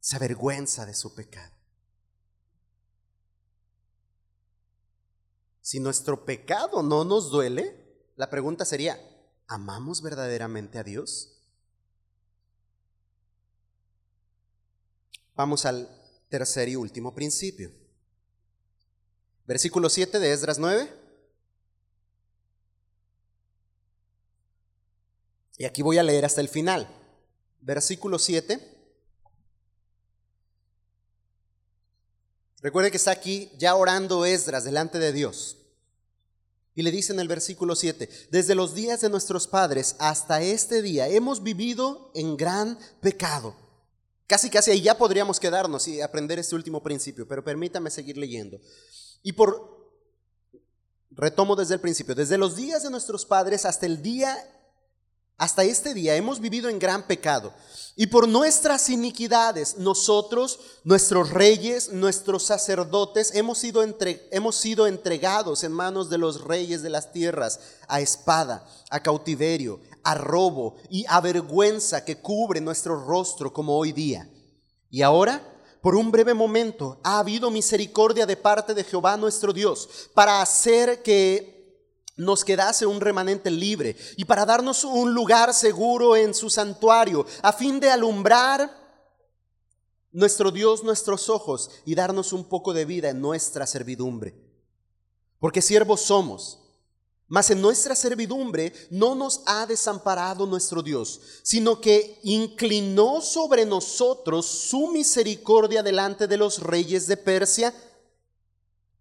Se avergüenza de su pecado. Si nuestro pecado no nos duele, la pregunta sería, ¿Amamos verdaderamente a Dios? Vamos al tercer y último principio. Versículo 7 de Esdras 9. Y aquí voy a leer hasta el final. Versículo 7. Recuerde que está aquí ya orando Esdras delante de Dios. Y le dice en el versículo 7, desde los días de nuestros padres hasta este día hemos vivido en gran pecado. Casi, casi ahí ya podríamos quedarnos y aprender este último principio, pero permítame seguir leyendo. Y por, retomo desde el principio, desde los días de nuestros padres hasta el día hasta este día hemos vivido en gran pecado y por nuestras iniquidades nosotros, nuestros reyes, nuestros sacerdotes hemos sido, hemos sido entregados en manos de los reyes de las tierras a espada, a cautiverio, a robo y a vergüenza que cubre nuestro rostro como hoy día. Y ahora, por un breve momento, ha habido misericordia de parte de Jehová nuestro Dios para hacer que nos quedase un remanente libre y para darnos un lugar seguro en su santuario, a fin de alumbrar nuestro Dios nuestros ojos y darnos un poco de vida en nuestra servidumbre. Porque siervos somos, mas en nuestra servidumbre no nos ha desamparado nuestro Dios, sino que inclinó sobre nosotros su misericordia delante de los reyes de Persia,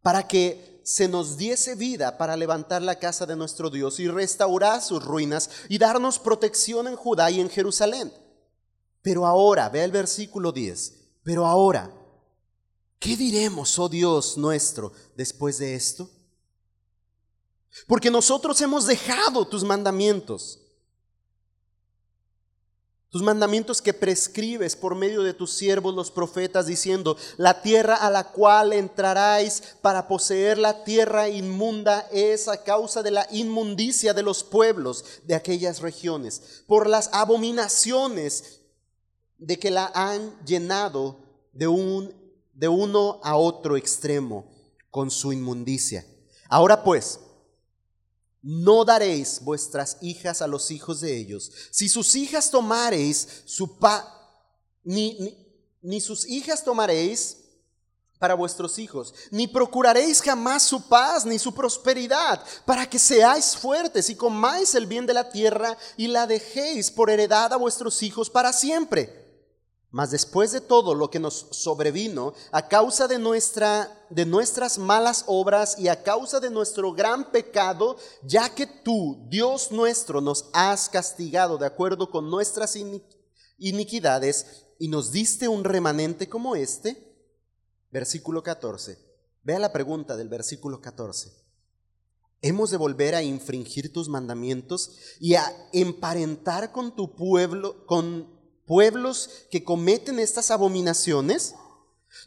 para que se nos diese vida para levantar la casa de nuestro Dios y restaurar sus ruinas y darnos protección en Judá y en Jerusalén. Pero ahora, ve el versículo 10, pero ahora, ¿qué diremos, oh Dios nuestro, después de esto? Porque nosotros hemos dejado tus mandamientos tus mandamientos que prescribes por medio de tus siervos los profetas, diciendo, la tierra a la cual entraráis para poseer la tierra inmunda es a causa de la inmundicia de los pueblos de aquellas regiones, por las abominaciones de que la han llenado de, un, de uno a otro extremo con su inmundicia. Ahora pues, no daréis vuestras hijas a los hijos de ellos. Si sus hijas tomaréis su pa, ni, ni, sus hijas tomaréis para vuestros hijos, ni procuraréis jamás su paz ni su prosperidad, para que seáis fuertes y comáis el bien de la tierra y la dejéis por heredad a vuestros hijos para siempre. Mas después de todo lo que nos sobrevino, a causa de, nuestra, de nuestras malas obras y a causa de nuestro gran pecado, ya que tú, Dios nuestro, nos has castigado de acuerdo con nuestras iniquidades y nos diste un remanente como este. Versículo 14. Vea la pregunta del versículo 14. ¿Hemos de volver a infringir tus mandamientos y a emparentar con tu pueblo, con pueblos que cometen estas abominaciones?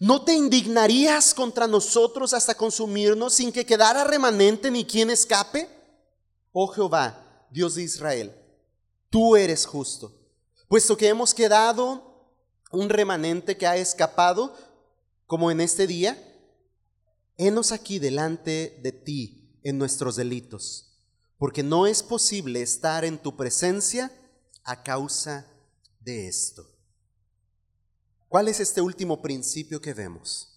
¿No te indignarías contra nosotros hasta consumirnos sin que quedara remanente ni quien escape? Oh Jehová, Dios de Israel, tú eres justo, puesto que hemos quedado un remanente que ha escapado, como en este día, henos aquí delante de ti en nuestros delitos, porque no es posible estar en tu presencia a causa de esto. ¿Cuál es este último principio que vemos?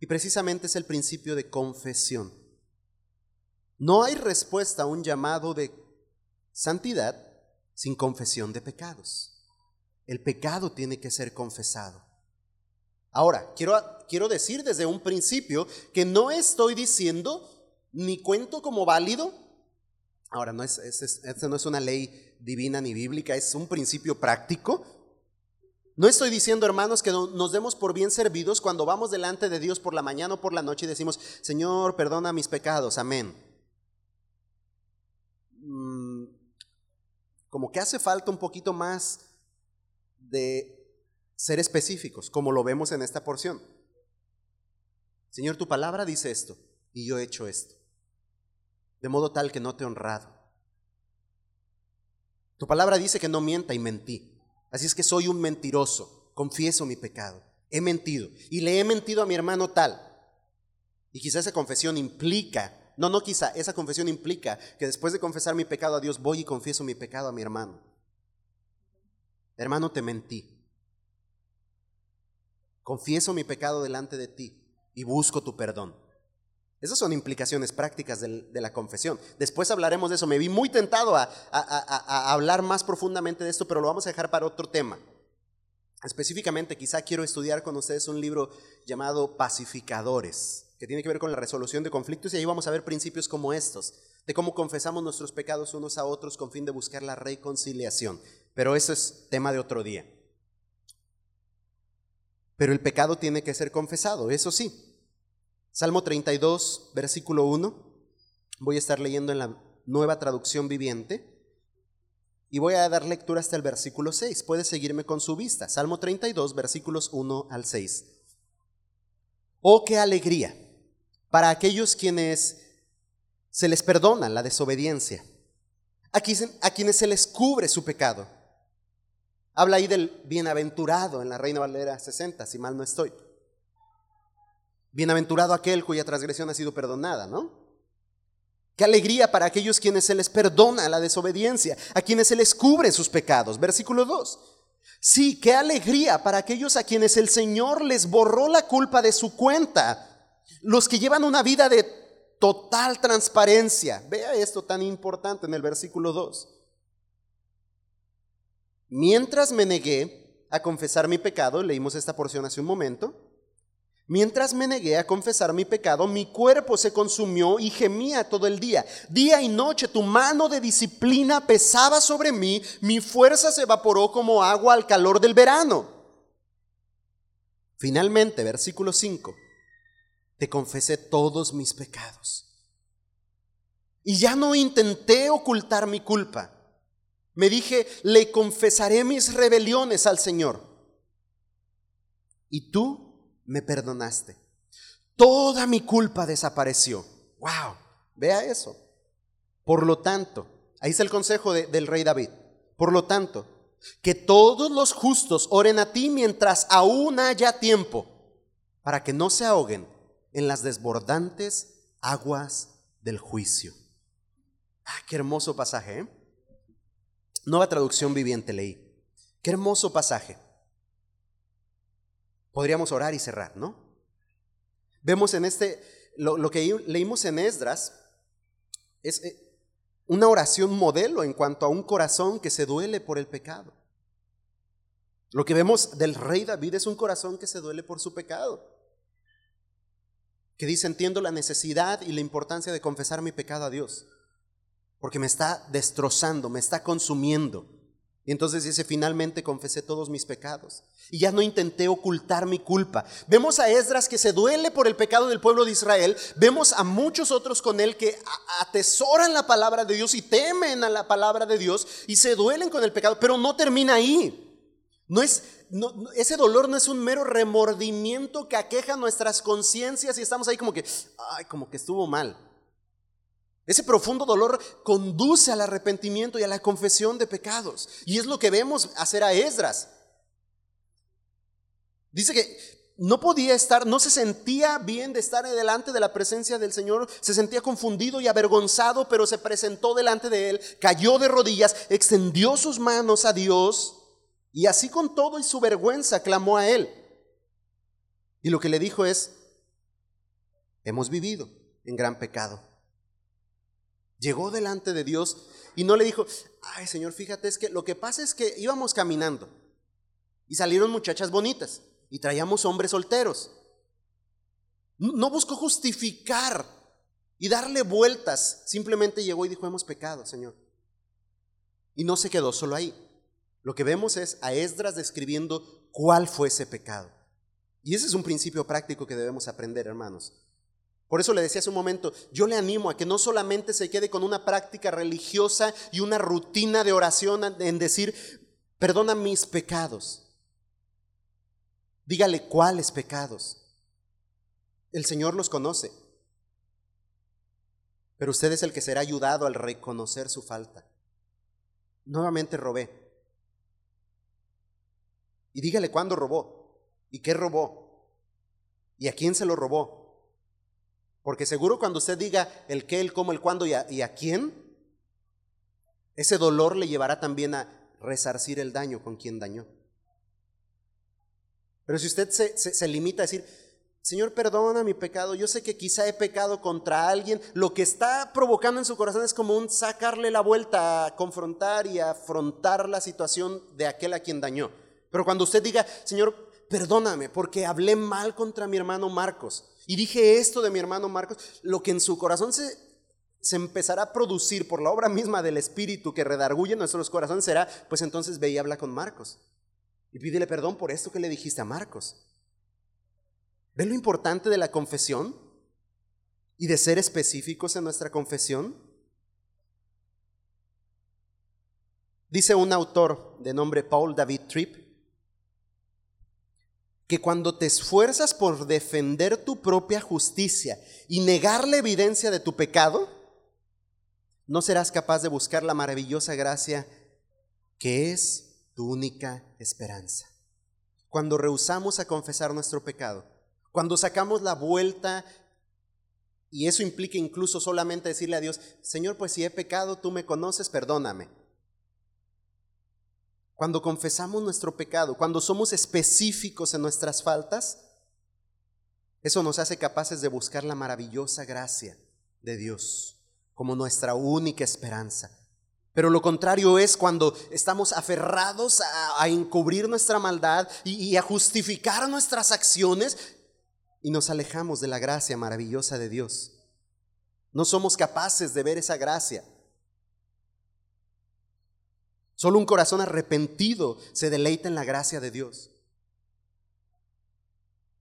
Y precisamente es el principio de confesión. No hay respuesta a un llamado de santidad sin confesión de pecados. El pecado tiene que ser confesado. Ahora, quiero, quiero decir desde un principio que no estoy diciendo ni cuento como válido. Ahora, no es, esta no es una ley divina ni bíblica, es un principio práctico no estoy diciendo, hermanos, que nos demos por bien servidos cuando vamos delante de Dios por la mañana o por la noche y decimos, Señor, perdona mis pecados, amén. Mm, como que hace falta un poquito más de ser específicos, como lo vemos en esta porción. Señor, tu palabra dice esto y yo he hecho esto, de modo tal que no te he honrado. Tu palabra dice que no mienta y mentí. Así es que soy un mentiroso, confieso mi pecado, he mentido y le he mentido a mi hermano tal. Y quizá esa confesión implica, no, no quizá, esa confesión implica que después de confesar mi pecado a Dios voy y confieso mi pecado a mi hermano. Hermano, te mentí. Confieso mi pecado delante de ti y busco tu perdón. Esas son implicaciones prácticas de la confesión. Después hablaremos de eso. Me vi muy tentado a, a, hablar más profundamente de esto, pero lo vamos a dejar para otro tema. Específicamente, quizá quiero estudiar con ustedes un libro llamado Pacificadores, que tiene que ver con la resolución de conflictos y ahí vamos a ver principios como estos, de cómo confesamos nuestros pecados unos a otros con fin de buscar la reconciliación. Pero eso es tema de otro día. Pero el pecado tiene que ser confesado, eso sí. Salmo 32, versículo 1. Voy a estar leyendo en la nueva traducción viviente. Y voy a dar lectura hasta el versículo 6. Puede seguirme con su vista. Salmo 32, versículos 1 al 6. Oh, qué alegría para aquellos quienes se les perdona la desobediencia, a quienes se les cubre su pecado. Habla ahí del bienaventurado en la Reina Valera 60, si mal no estoy. Bienaventurado aquel cuya transgresión ha sido perdonada, ¿no? Qué alegría para aquellos quienes se les perdona la desobediencia, a quienes se les cubre sus pecados. Versículo 2. Sí, qué alegría para aquellos a quienes el Señor les borró la culpa de su cuenta, los que llevan una vida de total transparencia. Vea esto tan importante en el versículo 2. Mientras me negué a confesar mi pecado, leímos esta porción hace un momento, Mientras me negué a confesar mi pecado, mi cuerpo se consumió y gemía todo el día. Día y noche tu mano de disciplina pesaba sobre mí, mi fuerza se evaporó como agua al calor del verano. Finalmente, versículo 5, te confesé todos mis pecados. Y ya no intenté ocultar mi culpa. Me dije, le confesaré mis rebeliones al Señor. Y tú me perdonaste. Toda mi culpa desapareció. ¡Wow! Vea eso. Por lo tanto, ahí está el consejo del rey David. Por lo tanto, que todos los justos oren a ti mientras aún haya tiempo, para que no se ahoguen en las desbordantes aguas del juicio. Ah, qué hermoso pasaje. ¿eh? Nueva traducción viviente leí. Qué hermoso pasaje podríamos orar y cerrar, ¿no? Vemos en este, lo, que leímos en Esdras, es eh, una oración modelo en cuanto a un corazón que se duele por el pecado. Lo que vemos del rey David es un corazón que se duele por su pecado. Que dice, entiendo la necesidad y la importancia de confesar mi pecado a Dios. Porque me está destrozando, me está consumiendo. Y entonces dice, finalmente confesé todos mis pecados y ya no intenté ocultar mi culpa. Vemos a Esdras que se duele por el pecado del pueblo de Israel, vemos a muchos otros con él que atesoran la palabra de Dios y temen a la palabra de Dios y se duelen con el pecado, pero no termina ahí. No es, ese dolor no es un mero remordimiento que aqueja nuestras conciencias y estamos ahí como que, ay, como que estuvo mal. Ese profundo dolor conduce al arrepentimiento y a la confesión de pecados. Y es lo que vemos hacer a Esdras. Dice que no podía estar, no se sentía bien de estar delante de la presencia del Señor, se sentía confundido y avergonzado, pero se presentó delante de él, cayó de rodillas, extendió sus manos a Dios y así con todo y su vergüenza clamó a él. Y lo que le dijo es, hemos vivido en gran pecado. Llegó delante de Dios y no le dijo, ay Señor, fíjate, es que lo que pasa es que íbamos caminando y salieron muchachas bonitas y traíamos hombres solteros. No buscó justificar y darle vueltas, simplemente llegó y dijo, hemos pecado, Señor. Y no se quedó solo ahí. Lo que vemos es a Esdras describiendo cuál fue ese pecado. Y ese es un principio práctico que debemos aprender, hermanos. Por eso le decía hace un momento, yo le animo a que no solamente se quede con una práctica religiosa y una rutina de oración en decir, perdona mis pecados. Dígale cuáles pecados. El Señor los conoce. Pero usted es el que será ayudado al reconocer su falta. Nuevamente robé. Y dígale cuándo robó y qué robó y a quién se lo robó porque seguro cuando usted diga el qué, el cómo, el cuándo y a, quién, ese dolor le llevará también a resarcir el daño con quien dañó. Pero si usted se, limita a decir, Señor, perdona mi pecado, yo sé que quizá he pecado contra alguien, lo que está provocando en su corazón es como un sacarle la vuelta, a confrontar y afrontar la situación de aquel a quien dañó. Pero cuando usted diga, Señor, perdóname porque hablé mal contra mi hermano Marcos, y dije esto de mi hermano Marcos, lo que en su corazón se, se empezará a producir por la obra misma del Espíritu que redarguye nuestros corazones será, pues entonces ve y habla con Marcos. Y pídele perdón por esto que le dijiste a Marcos. ¿Ven lo importante de la confesión? Y de ser específicos en nuestra confesión. Dice un autor de nombre Paul David Tripp, que cuando te esfuerzas por defender tu propia justicia y negar la evidencia de tu pecado, no serás capaz de buscar la maravillosa gracia que es tu única esperanza. Cuando rehusamos a confesar nuestro pecado, cuando sacamos la vuelta, y eso implica incluso solamente decirle a Dios, Señor, pues si he pecado, tú me conoces, perdóname. Cuando confesamos nuestro pecado, cuando somos específicos en nuestras faltas, eso nos hace capaces de buscar la maravillosa gracia de Dios como nuestra única esperanza. Pero lo contrario es cuando estamos aferrados a, encubrir nuestra maldad y a justificar nuestras acciones y nos alejamos de la gracia maravillosa de Dios. No somos capaces de ver esa gracia. Solo un corazón arrepentido se deleita en la gracia de Dios.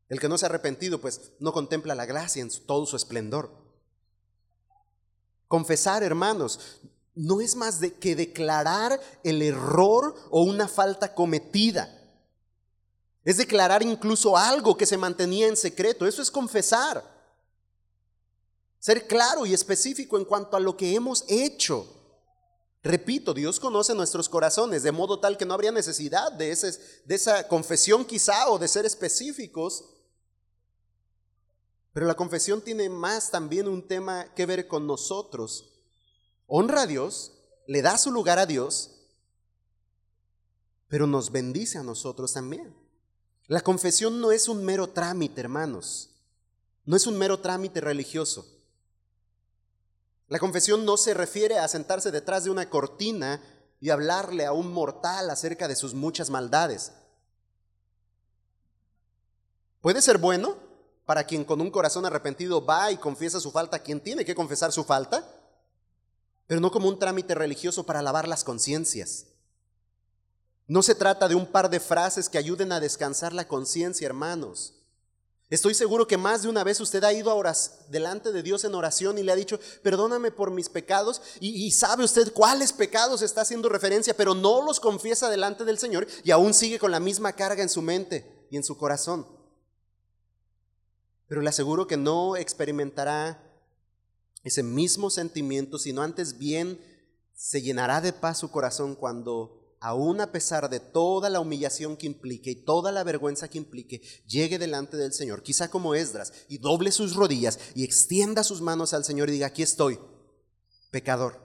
El que no se ha arrepentido, pues no contempla la gracia en todo su esplendor. Confesar, hermanos, no es más que declarar el error o una falta cometida. Es declarar incluso algo que se mantenía en secreto. Eso es confesar. Ser claro y específico en cuanto a lo que hemos hecho. Repito, Dios conoce nuestros corazones, de modo tal que no habría necesidad de, de esa confesión quizá o de ser específicos. Pero la confesión tiene más también un tema que ver con nosotros. Honra a Dios, le da su lugar a Dios, pero nos bendice a nosotros también. La confesión no es un mero trámite, hermanos. No es un mero trámite religioso. La confesión no se refiere a sentarse detrás de una cortina y hablarle a un mortal acerca de sus muchas maldades. Puede ser bueno para quien con un corazón arrepentido va y confiesa su falta, quien tiene que confesar su falta, pero no como un trámite religioso para lavar las conciencias. No se trata de un par de frases que ayuden a descansar la conciencia, hermanos. Estoy seguro que más de una vez usted ha ido a delante de Dios en oración y le ha dicho, perdóname por mis pecados, y, sabe usted cuáles pecados está haciendo referencia, pero no los confiesa delante del Señor y aún sigue con la misma carga en su mente y en su corazón. Pero le aseguro que no experimentará ese mismo sentimiento, sino antes bien se llenará de paz su corazón cuando aún a pesar de toda la humillación que implique y toda la vergüenza que implique, llegue delante del Señor, quizá como Esdras, y doble sus rodillas y extienda sus manos al Señor y diga, aquí estoy, pecador.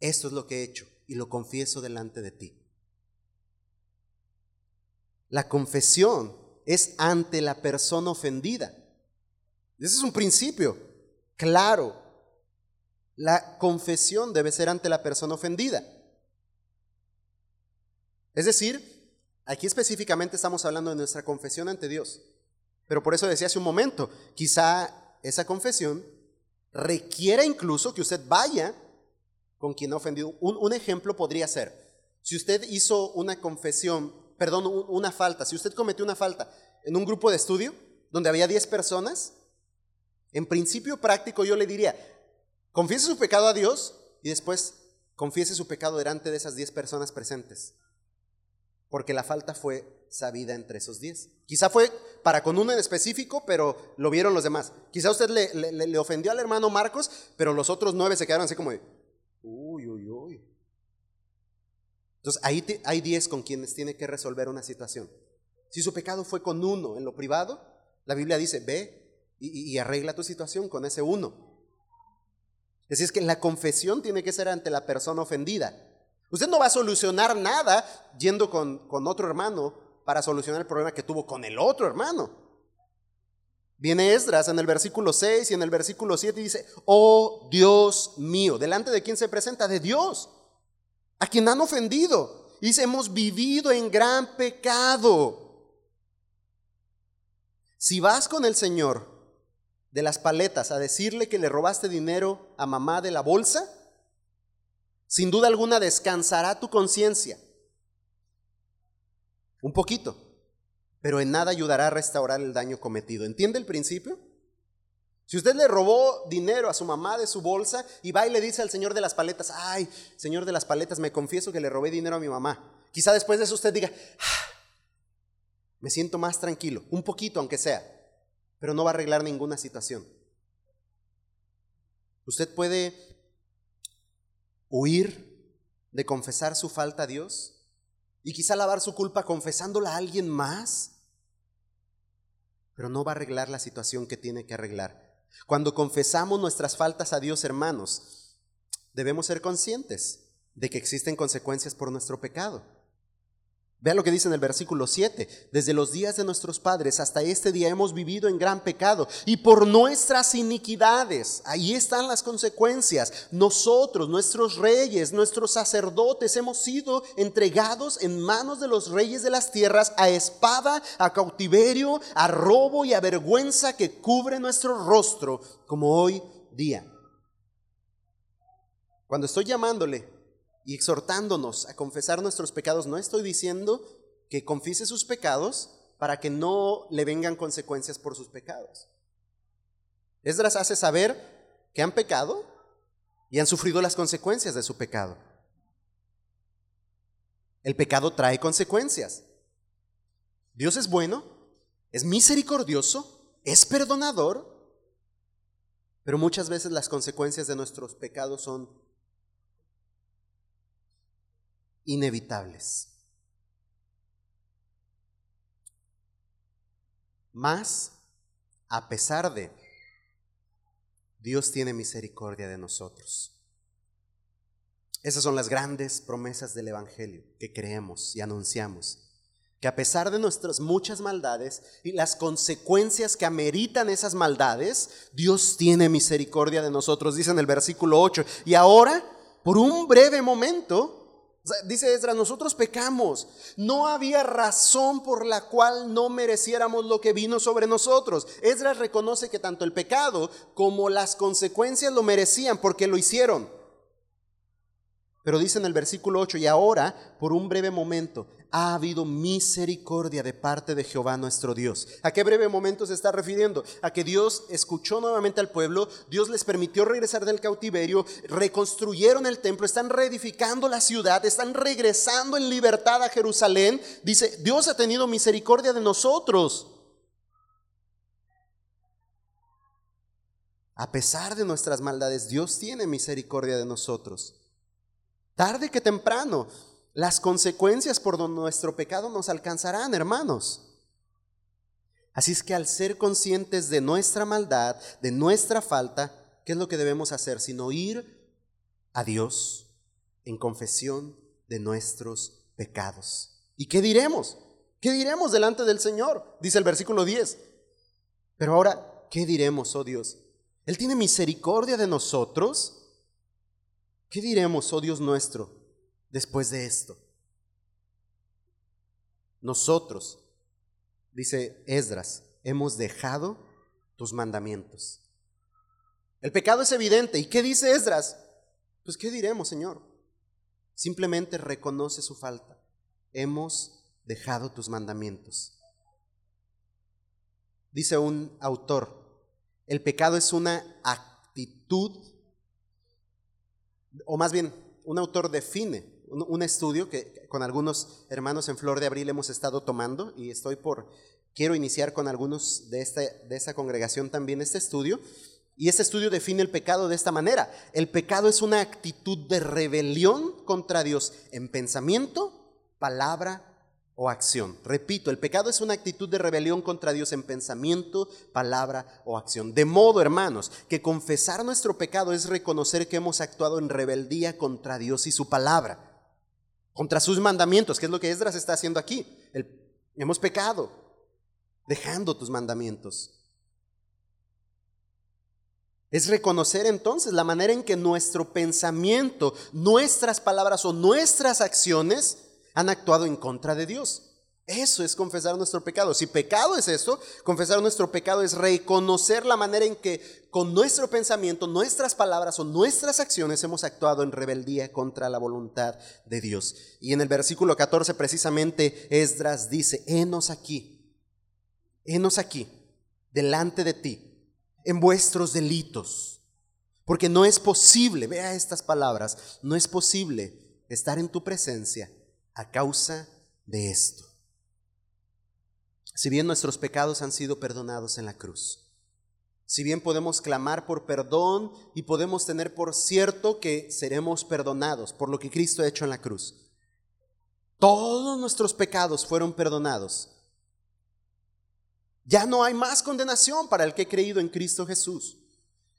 Esto es lo que he hecho y lo confieso delante de ti. La confesión es ante la persona ofendida. Ese es un principio claro. La confesión debe ser ante la persona ofendida. Es decir, aquí específicamente estamos hablando de nuestra confesión ante Dios. Pero por eso decía hace un momento, quizá esa confesión requiera incluso que usted vaya con quien ha ofendido. Un, ejemplo podría ser, si usted hizo una confesión, perdón, una falta, si usted cometió una falta en un grupo de estudio donde había 10 personas, en principio práctico yo le diría, confiese su pecado a Dios y después confiese su pecado delante de esas 10 personas presentes porque la falta fue sabida entre esos diez. Quizá fue para con uno en específico, pero lo vieron los demás. Quizá usted le, ofendió al hermano Marcos, pero los otros nueve se quedaron así como de, uy, uy, uy. Entonces ahí hay diez con quienes tiene que resolver una situación. Si su pecado fue con uno en lo privado, la Biblia dice, ve y, y arregla tu situación con ese uno. Decir, es que la confesión tiene que ser ante la persona ofendida. Usted no va a solucionar nada yendo con, con otro hermano para solucionar el problema que tuvo con el otro hermano. Viene Esdras en el versículo 6 y en el versículo 7 y dice, oh Dios mío, delante de quién se presenta, de Dios, a quien han ofendido. Y dice, hemos vivido en gran pecado. Si vas con el Señor de las paletas a decirle que le robaste dinero a mamá de la bolsa, sin duda alguna descansará tu conciencia. Un poquito, pero en nada ayudará a restaurar el daño cometido. ¿Entiende el principio? Si usted le robó dinero a su mamá de su bolsa y va y le dice al señor de las paletas, ay, señor de las paletas, me confieso que le robé dinero a mi mamá. Quizá después de eso usted diga, ah, me siento más tranquilo, un poquito aunque sea, pero no va a arreglar ninguna situación. Usted puede huir de confesar su falta a Dios y quizá lavar su culpa confesándola a alguien más, pero no va a arreglar la situación que tiene que arreglar. Cuando confesamos nuestras faltas a Dios, hermanos, debemos ser conscientes de que existen consecuencias por nuestro pecado. Vea lo que dice en el versículo 7. Desde los días de nuestros padres hasta este día hemos vivido en gran pecado y por nuestras iniquidades, ahí están las consecuencias. Nosotros, nuestros reyes, nuestros sacerdotes hemos sido entregados en manos de los reyes de las tierras a espada, a cautiverio, a robo y a vergüenza que cubre nuestro rostro como hoy día. Cuando estoy llamándole y exhortándonos a confesar nuestros pecados, no estoy diciendo que confiese sus pecados para que no le vengan consecuencias por sus pecados. Esdras hace saber que han pecado y han sufrido las consecuencias de su pecado. El pecado trae consecuencias. Dios es bueno, es misericordioso, es perdonador, pero muchas veces las consecuencias de nuestros pecados son inevitables. Más, a pesar de, Dios tiene misericordia de nosotros. Esas son las grandes promesas del Evangelio que creemos y anunciamos. Que a pesar de nuestras muchas maldades y las consecuencias que ameritan esas maldades, Dios tiene misericordia de nosotros, dice en el versículo 8. Y ahora, por un breve momento, dice Esdras, nosotros pecamos. No había razón por la cual no mereciéramos lo que vino sobre nosotros. Esdras reconoce que tanto el pecado como las consecuencias lo merecían porque lo hicieron. Pero dice en el versículo 8, y ahora, por un breve momento, ha habido misericordia de parte de Jehová nuestro Dios. ¿A qué breve momento se está refiriendo? A que Dios escuchó nuevamente al pueblo, Dios les permitió regresar del cautiverio, reconstruyeron el templo, están reedificando la ciudad, están regresando en libertad a Jerusalén. Dice, Dios ha tenido misericordia de nosotros. A pesar de nuestras maldades, Dios tiene misericordia de nosotros. Tarde que temprano, las consecuencias por nuestro pecado nos alcanzarán, hermanos. Así es que al ser conscientes de nuestra maldad, de nuestra falta, ¿qué es lo que debemos hacer? Sino ir a Dios en confesión de nuestros pecados. ¿Y qué diremos? ¿Qué diremos delante del Señor? Dice el versículo 10. Pero ahora, ¿qué diremos, oh Dios? Él tiene misericordia de nosotros. ¿Qué diremos, oh Dios nuestro? Después de esto? Nosotros, dice Esdras, hemos dejado tus mandamientos. El pecado es evidente. ¿Y qué dice Esdras? Pues ¿qué diremos, Señor? Simplemente reconoce su falta. Hemos dejado tus mandamientos. Dice un autor, el pecado es una actitud, o más bien, un autor define un, estudio que con algunos hermanos en Flor de Abril hemos estado tomando y estoy por, quiero iniciar con algunos de, esta, de congregación también este estudio. Y este estudio define el pecado de esta manera. El pecado es una actitud de rebelión contra Dios en pensamiento, palabra o acción. Repito, el pecado es una actitud de rebelión contra Dios en pensamiento, palabra o acción. De modo, hermanos, que confesar nuestro pecado es reconocer que hemos actuado en rebeldía contra Dios y su palabra contra sus mandamientos, que es lo que Esdras está haciendo aquí. hemos pecado, dejando tus mandamientos. Es reconocer entonces la manera en que nuestro pensamiento, nuestras palabras o nuestras acciones han actuado en contra de Dios. Eso es confesar nuestro pecado. Si pecado es eso, confesar nuestro pecado es reconocer la manera en que con nuestro pensamiento, nuestras palabras o nuestras acciones hemos actuado en rebeldía contra la voluntad de Dios. Y en el versículo 14 precisamente Esdras dice, henos aquí, henos aquí, delante de ti, en vuestros delitos. Porque no es posible, vea estas palabras, no es posible estar en tu presencia a causa de esto si bien nuestros pecados han sido perdonados en la cruz. Si bien podemos clamar por perdón y podemos tener por cierto que seremos perdonados por lo que Cristo ha hecho en la cruz. Todos nuestros pecados fueron perdonados. Ya no hay más condenación para el que ha creído en Cristo Jesús.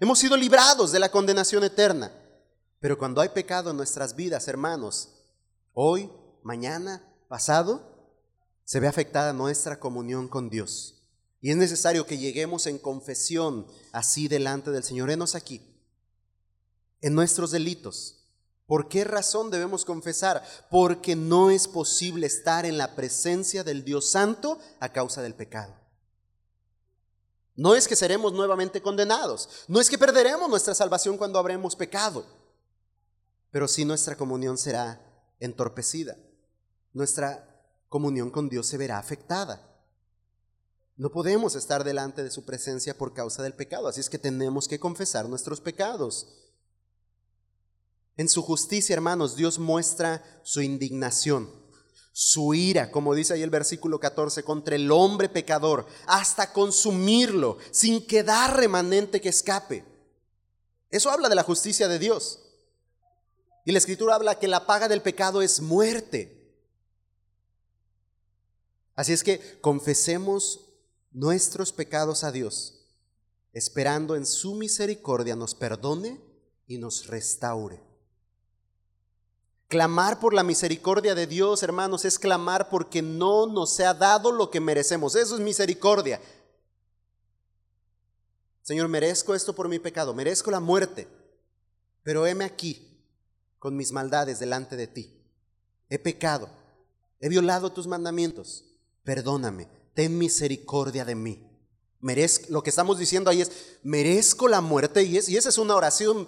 Hemos sido librados de la condenación eterna. Pero cuando hay pecado en nuestras vidas, hermanos, hoy, mañana, pasado, se ve afectada nuestra comunión con Dios. Y es necesario que lleguemos en confesión así delante del Señor. Enos aquí, en nuestros delitos. ¿Por qué razón debemos confesar? Porque no es posible estar en la presencia del Dios Santo a causa del pecado. No es que seremos nuevamente condenados, no es que perderemos nuestra salvación cuando habremos pecado, pero sí nuestra comunión será entorpecida. Nuestra comunión con Dios se verá afectada. No podemos estar delante de su presencia por causa del pecado, así es que tenemos que confesar nuestros pecados. En su justicia, hermanos, Dios muestra su indignación, su ira, como dice ahí el versículo 14, contra el hombre pecador, hasta consumirlo, sin quedar remanente que escape. Eso habla de la justicia de Dios. Y la escritura habla que la paga del pecado es muerte. Así es que confesemos nuestros pecados a Dios, esperando en su misericordia nos perdone y nos restaure. Clamar por la misericordia de Dios, hermanos, es clamar porque no nos ha dado lo que merecemos. Eso es misericordia. Señor, merezco esto por mi pecado, merezco la muerte, pero heme aquí con mis maldades delante de ti. He pecado, he violado tus mandamientos perdóname, ten misericordia de mí. Merezco, lo que estamos diciendo ahí es, merezco la muerte y, es, y esa es una oración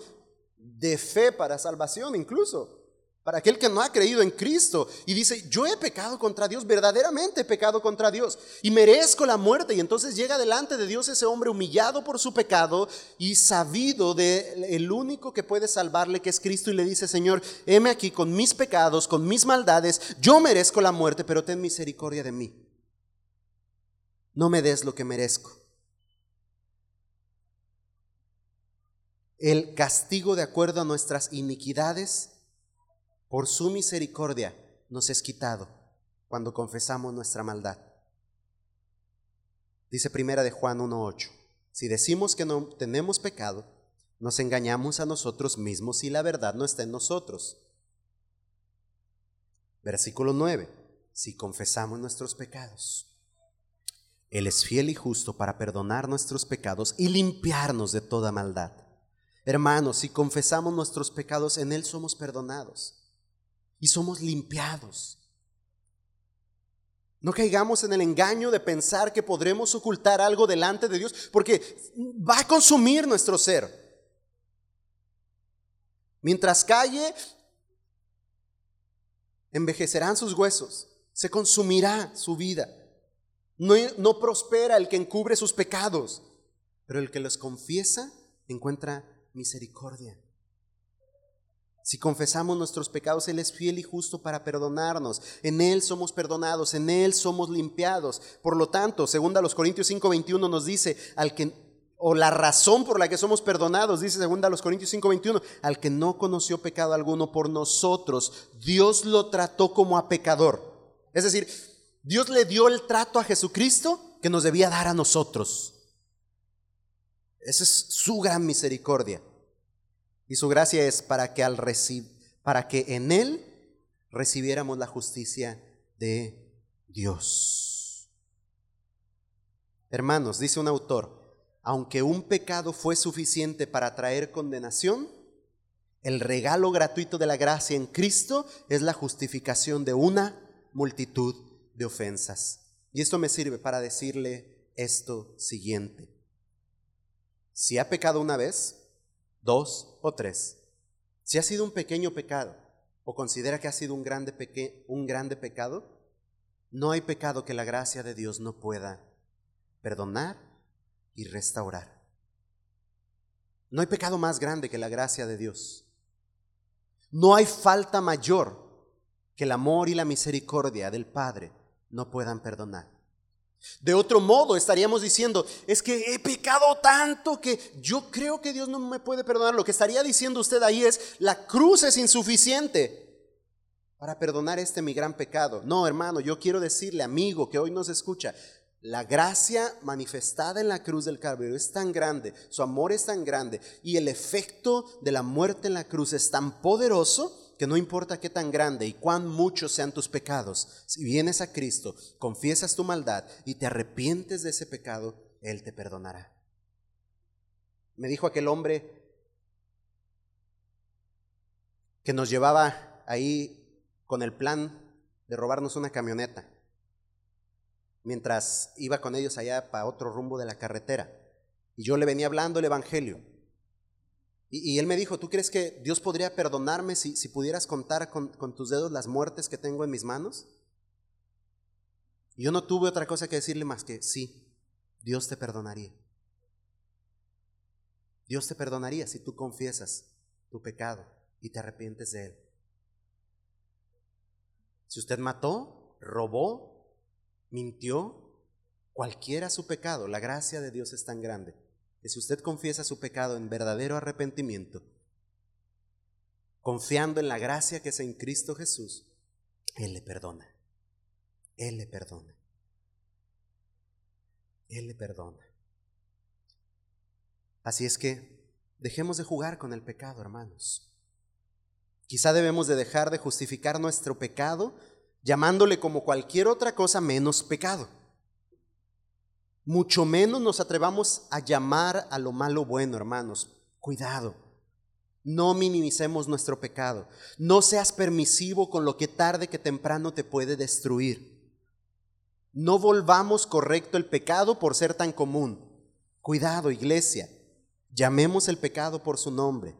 de fe para salvación incluso. para aquel que no ha creído en Cristo y dice, yo he pecado contra Dios, verdaderamente he pecado contra Dios y merezco la muerte. Y entonces llega delante de Dios ese hombre humillado por su pecado y sabido de el único que puede salvarle, que es Cristo, y le dice, Señor, heme aquí con mis pecados, con mis maldades, yo merezco la muerte, pero ten misericordia de mí. No me des lo que merezco. El castigo de acuerdo a nuestras iniquidades por su misericordia nos es quitado cuando confesamos nuestra maldad. Dice primera de Juan 1.8, si decimos que no tenemos pecado, nos engañamos a nosotros mismos y la verdad no está en nosotros. Versículo 9, si confesamos nuestros pecados, Él es fiel y justo para perdonar nuestros pecados y limpiarnos de toda maldad. Hermanos, si confesamos nuestros pecados, en Él somos perdonados y somos limpiados. No caigamos en el engaño de pensar que podremos ocultar algo delante de Dios, porque va a consumir nuestro ser. Mientras calle, envejecerán sus huesos, se consumirá su vida. No, prospera el que encubre sus pecados, pero el que los confiesa encuentra misericordia. Si confesamos nuestros pecados, Él es fiel y justo para perdonarnos. En Él somos perdonados, en Él somos limpiados. Por lo tanto, segunda los Corintios 5:21 nos dice, al que o la razón por la que somos perdonados, dice segunda los Corintios 5:21, al que no conoció pecado alguno por nosotros, Dios lo trató como a pecador. Es decir, Dios le dio el trato a Jesucristo que nos debía dar a nosotros. Esa es su gran misericordia. Y su gracia es para que, al para que en Él recibiéramos la justicia de Dios. Hermanos, dice un autor, aunque un pecado fue suficiente para traer condenación, el regalo gratuito de la gracia en Cristo es la justificación de una multitud de ofensas. Y esto me sirve para decirle esto siguiente. Si ha pecado una vez, dos o tres. Si ha sido un pequeño pecado o considera que ha sido un grande, un grande pecado, no hay pecado que la gracia de Dios no pueda perdonar y restaurar. No hay pecado más grande que la gracia de Dios. No hay falta mayor que el amor y la misericordia del Padre no puedan perdonar. De otro modo, estaríamos diciendo, es que he pecado tanto que yo creo que Dios no me puede perdonar. Lo que estaría diciendo usted ahí es, la cruz es insuficiente para perdonar este mi gran pecado. No, hermano, yo quiero decirle, amigo, que hoy nos escucha, la gracia manifestada en la cruz del Calvario es tan grande, su amor es tan grande y el efecto de la muerte en la cruz es tan poderoso que no importa qué tan grande y cuán muchos sean tus pecados, si vienes a Cristo, confiesas tu maldad y te arrepientes de ese pecado, Él te perdonará. Me dijo aquel hombre que nos llevaba ahí con el plan de robarnos una camioneta, mientras iba con ellos allá para otro rumbo de la carretera. Y yo le venía hablando el Evangelio. Y, él me dijo, ¿tú crees que Dios podría perdonarme si, pudieras contar con, tus dedos las muertes que tengo en mis manos? Yo no tuve otra cosa que decirle más que, sí, Dios te perdonaría. Dios te perdonaría si tú confiesas tu pecado y te arrepientes de él. Si usted mató, robó, mintió, cualquiera su pecado, la gracia de Dios es tan grande que si usted confiesa su pecado en verdadero arrepentimiento, confiando en la gracia que es en Cristo Jesús, Él le perdona. Él le perdona. Él le perdona. Así es que dejemos de jugar con el pecado, hermanos. Quizá debemos de dejar de justificar nuestro pecado llamándole como cualquier otra cosa menos pecado mucho menos nos atrevamos a llamar a lo malo bueno, hermanos. Cuidado. No minimicemos nuestro pecado. No seas permisivo con lo que tarde que temprano te puede destruir. No volvamos correcto el pecado por ser tan común. Cuidado, iglesia. Llamemos el pecado por su nombre.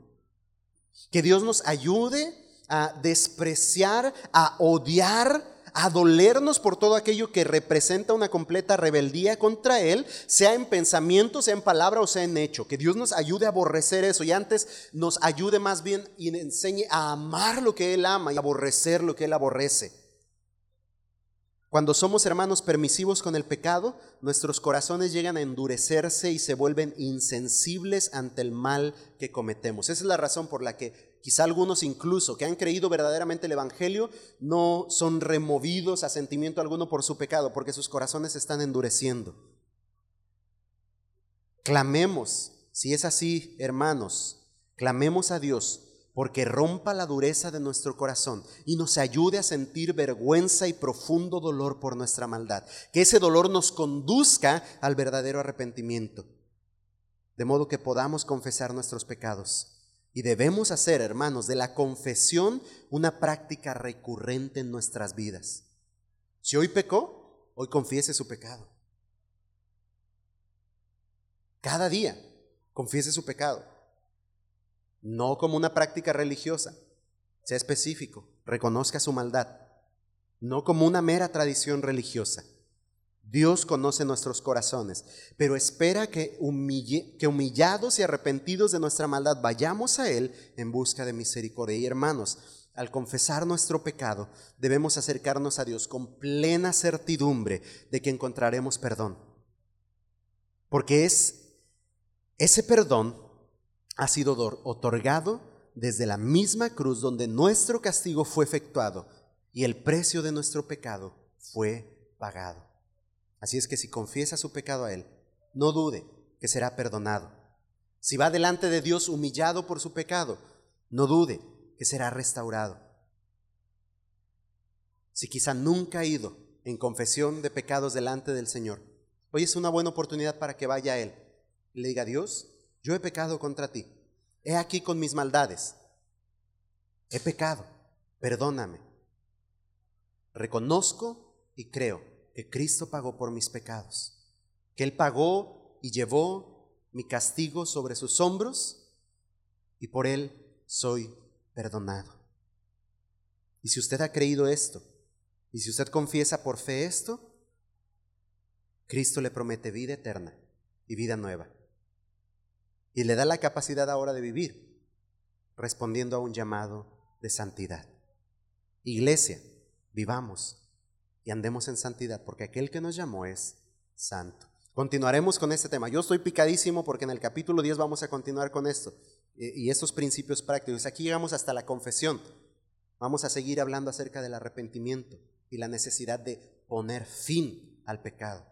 Que Dios nos ayude a despreciar, a odiar, a dolernos por todo aquello que representa una completa rebeldía contra Él, sea en pensamiento, sea en palabra o sea en hecho. Que Dios nos ayude a aborrecer eso y antes nos ayude más bien y enseñe a amar lo que Él ama y aborrecer lo que Él aborrece. Cuando somos hermanos permisivos con el pecado, nuestros corazones llegan a endurecerse y se vuelven insensibles ante el mal que cometemos. Esa es la razón por la que quizá algunos incluso que han creído verdaderamente el Evangelio no son removidos a sentimiento alguno por su pecado, porque sus corazones se están endureciendo. Clamemos, si es así, hermanos, clamemos a Dios porque rompa la dureza de nuestro corazón y nos ayude a sentir vergüenza y profundo dolor por nuestra maldad. Que ese dolor nos conduzca al verdadero arrepentimiento, de modo que podamos confesar nuestros pecados. Y debemos hacer, hermanos, de la confesión una práctica recurrente en nuestras vidas. Si hoy pecó, hoy confiese su pecado. Cada día confiese su pecado no como una práctica religiosa, sea específico, reconozca su maldad, no como una mera tradición religiosa. Dios conoce nuestros corazones, pero espera que, humillados y arrepentidos de nuestra maldad vayamos a Él en busca de misericordia. Y hermanos, al confesar nuestro pecado, debemos acercarnos a Dios con plena certidumbre de que encontraremos perdón. Porque es ese perdón ha sido otorgado desde la misma cruz donde nuestro castigo fue efectuado y el precio de nuestro pecado fue pagado. Así es que si confiesa su pecado a Él, no dude que será perdonado. Si va delante de Dios humillado por su pecado, no dude que será restaurado. Si quizá nunca ha ido en confesión de pecados delante del Señor, hoy es una buena oportunidad para que vaya a Él y le diga, Dios, yo he pecado contra ti. He aquí con mis maldades. He pecado. Perdóname. Reconozco y creo que Cristo pagó por mis pecados. Que Él pagó y llevó mi castigo sobre sus hombros y por Él soy perdonado. Y si usted ha creído esto, y si usted confiesa por fe esto, Cristo le promete vida eterna y vida nueva y le da la capacidad ahora de vivir, respondiendo a un llamado de santidad. Iglesia, vivamos y andemos en santidad, porque aquel que nos llamó es santo. Continuaremos con este tema. Yo estoy picadísimo porque en el capítulo 10 vamos a continuar con esto y estos principios prácticos. Aquí llegamos hasta la confesión. Vamos a seguir hablando acerca del arrepentimiento y la necesidad de poner fin al pecado.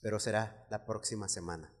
Pero será la próxima semana.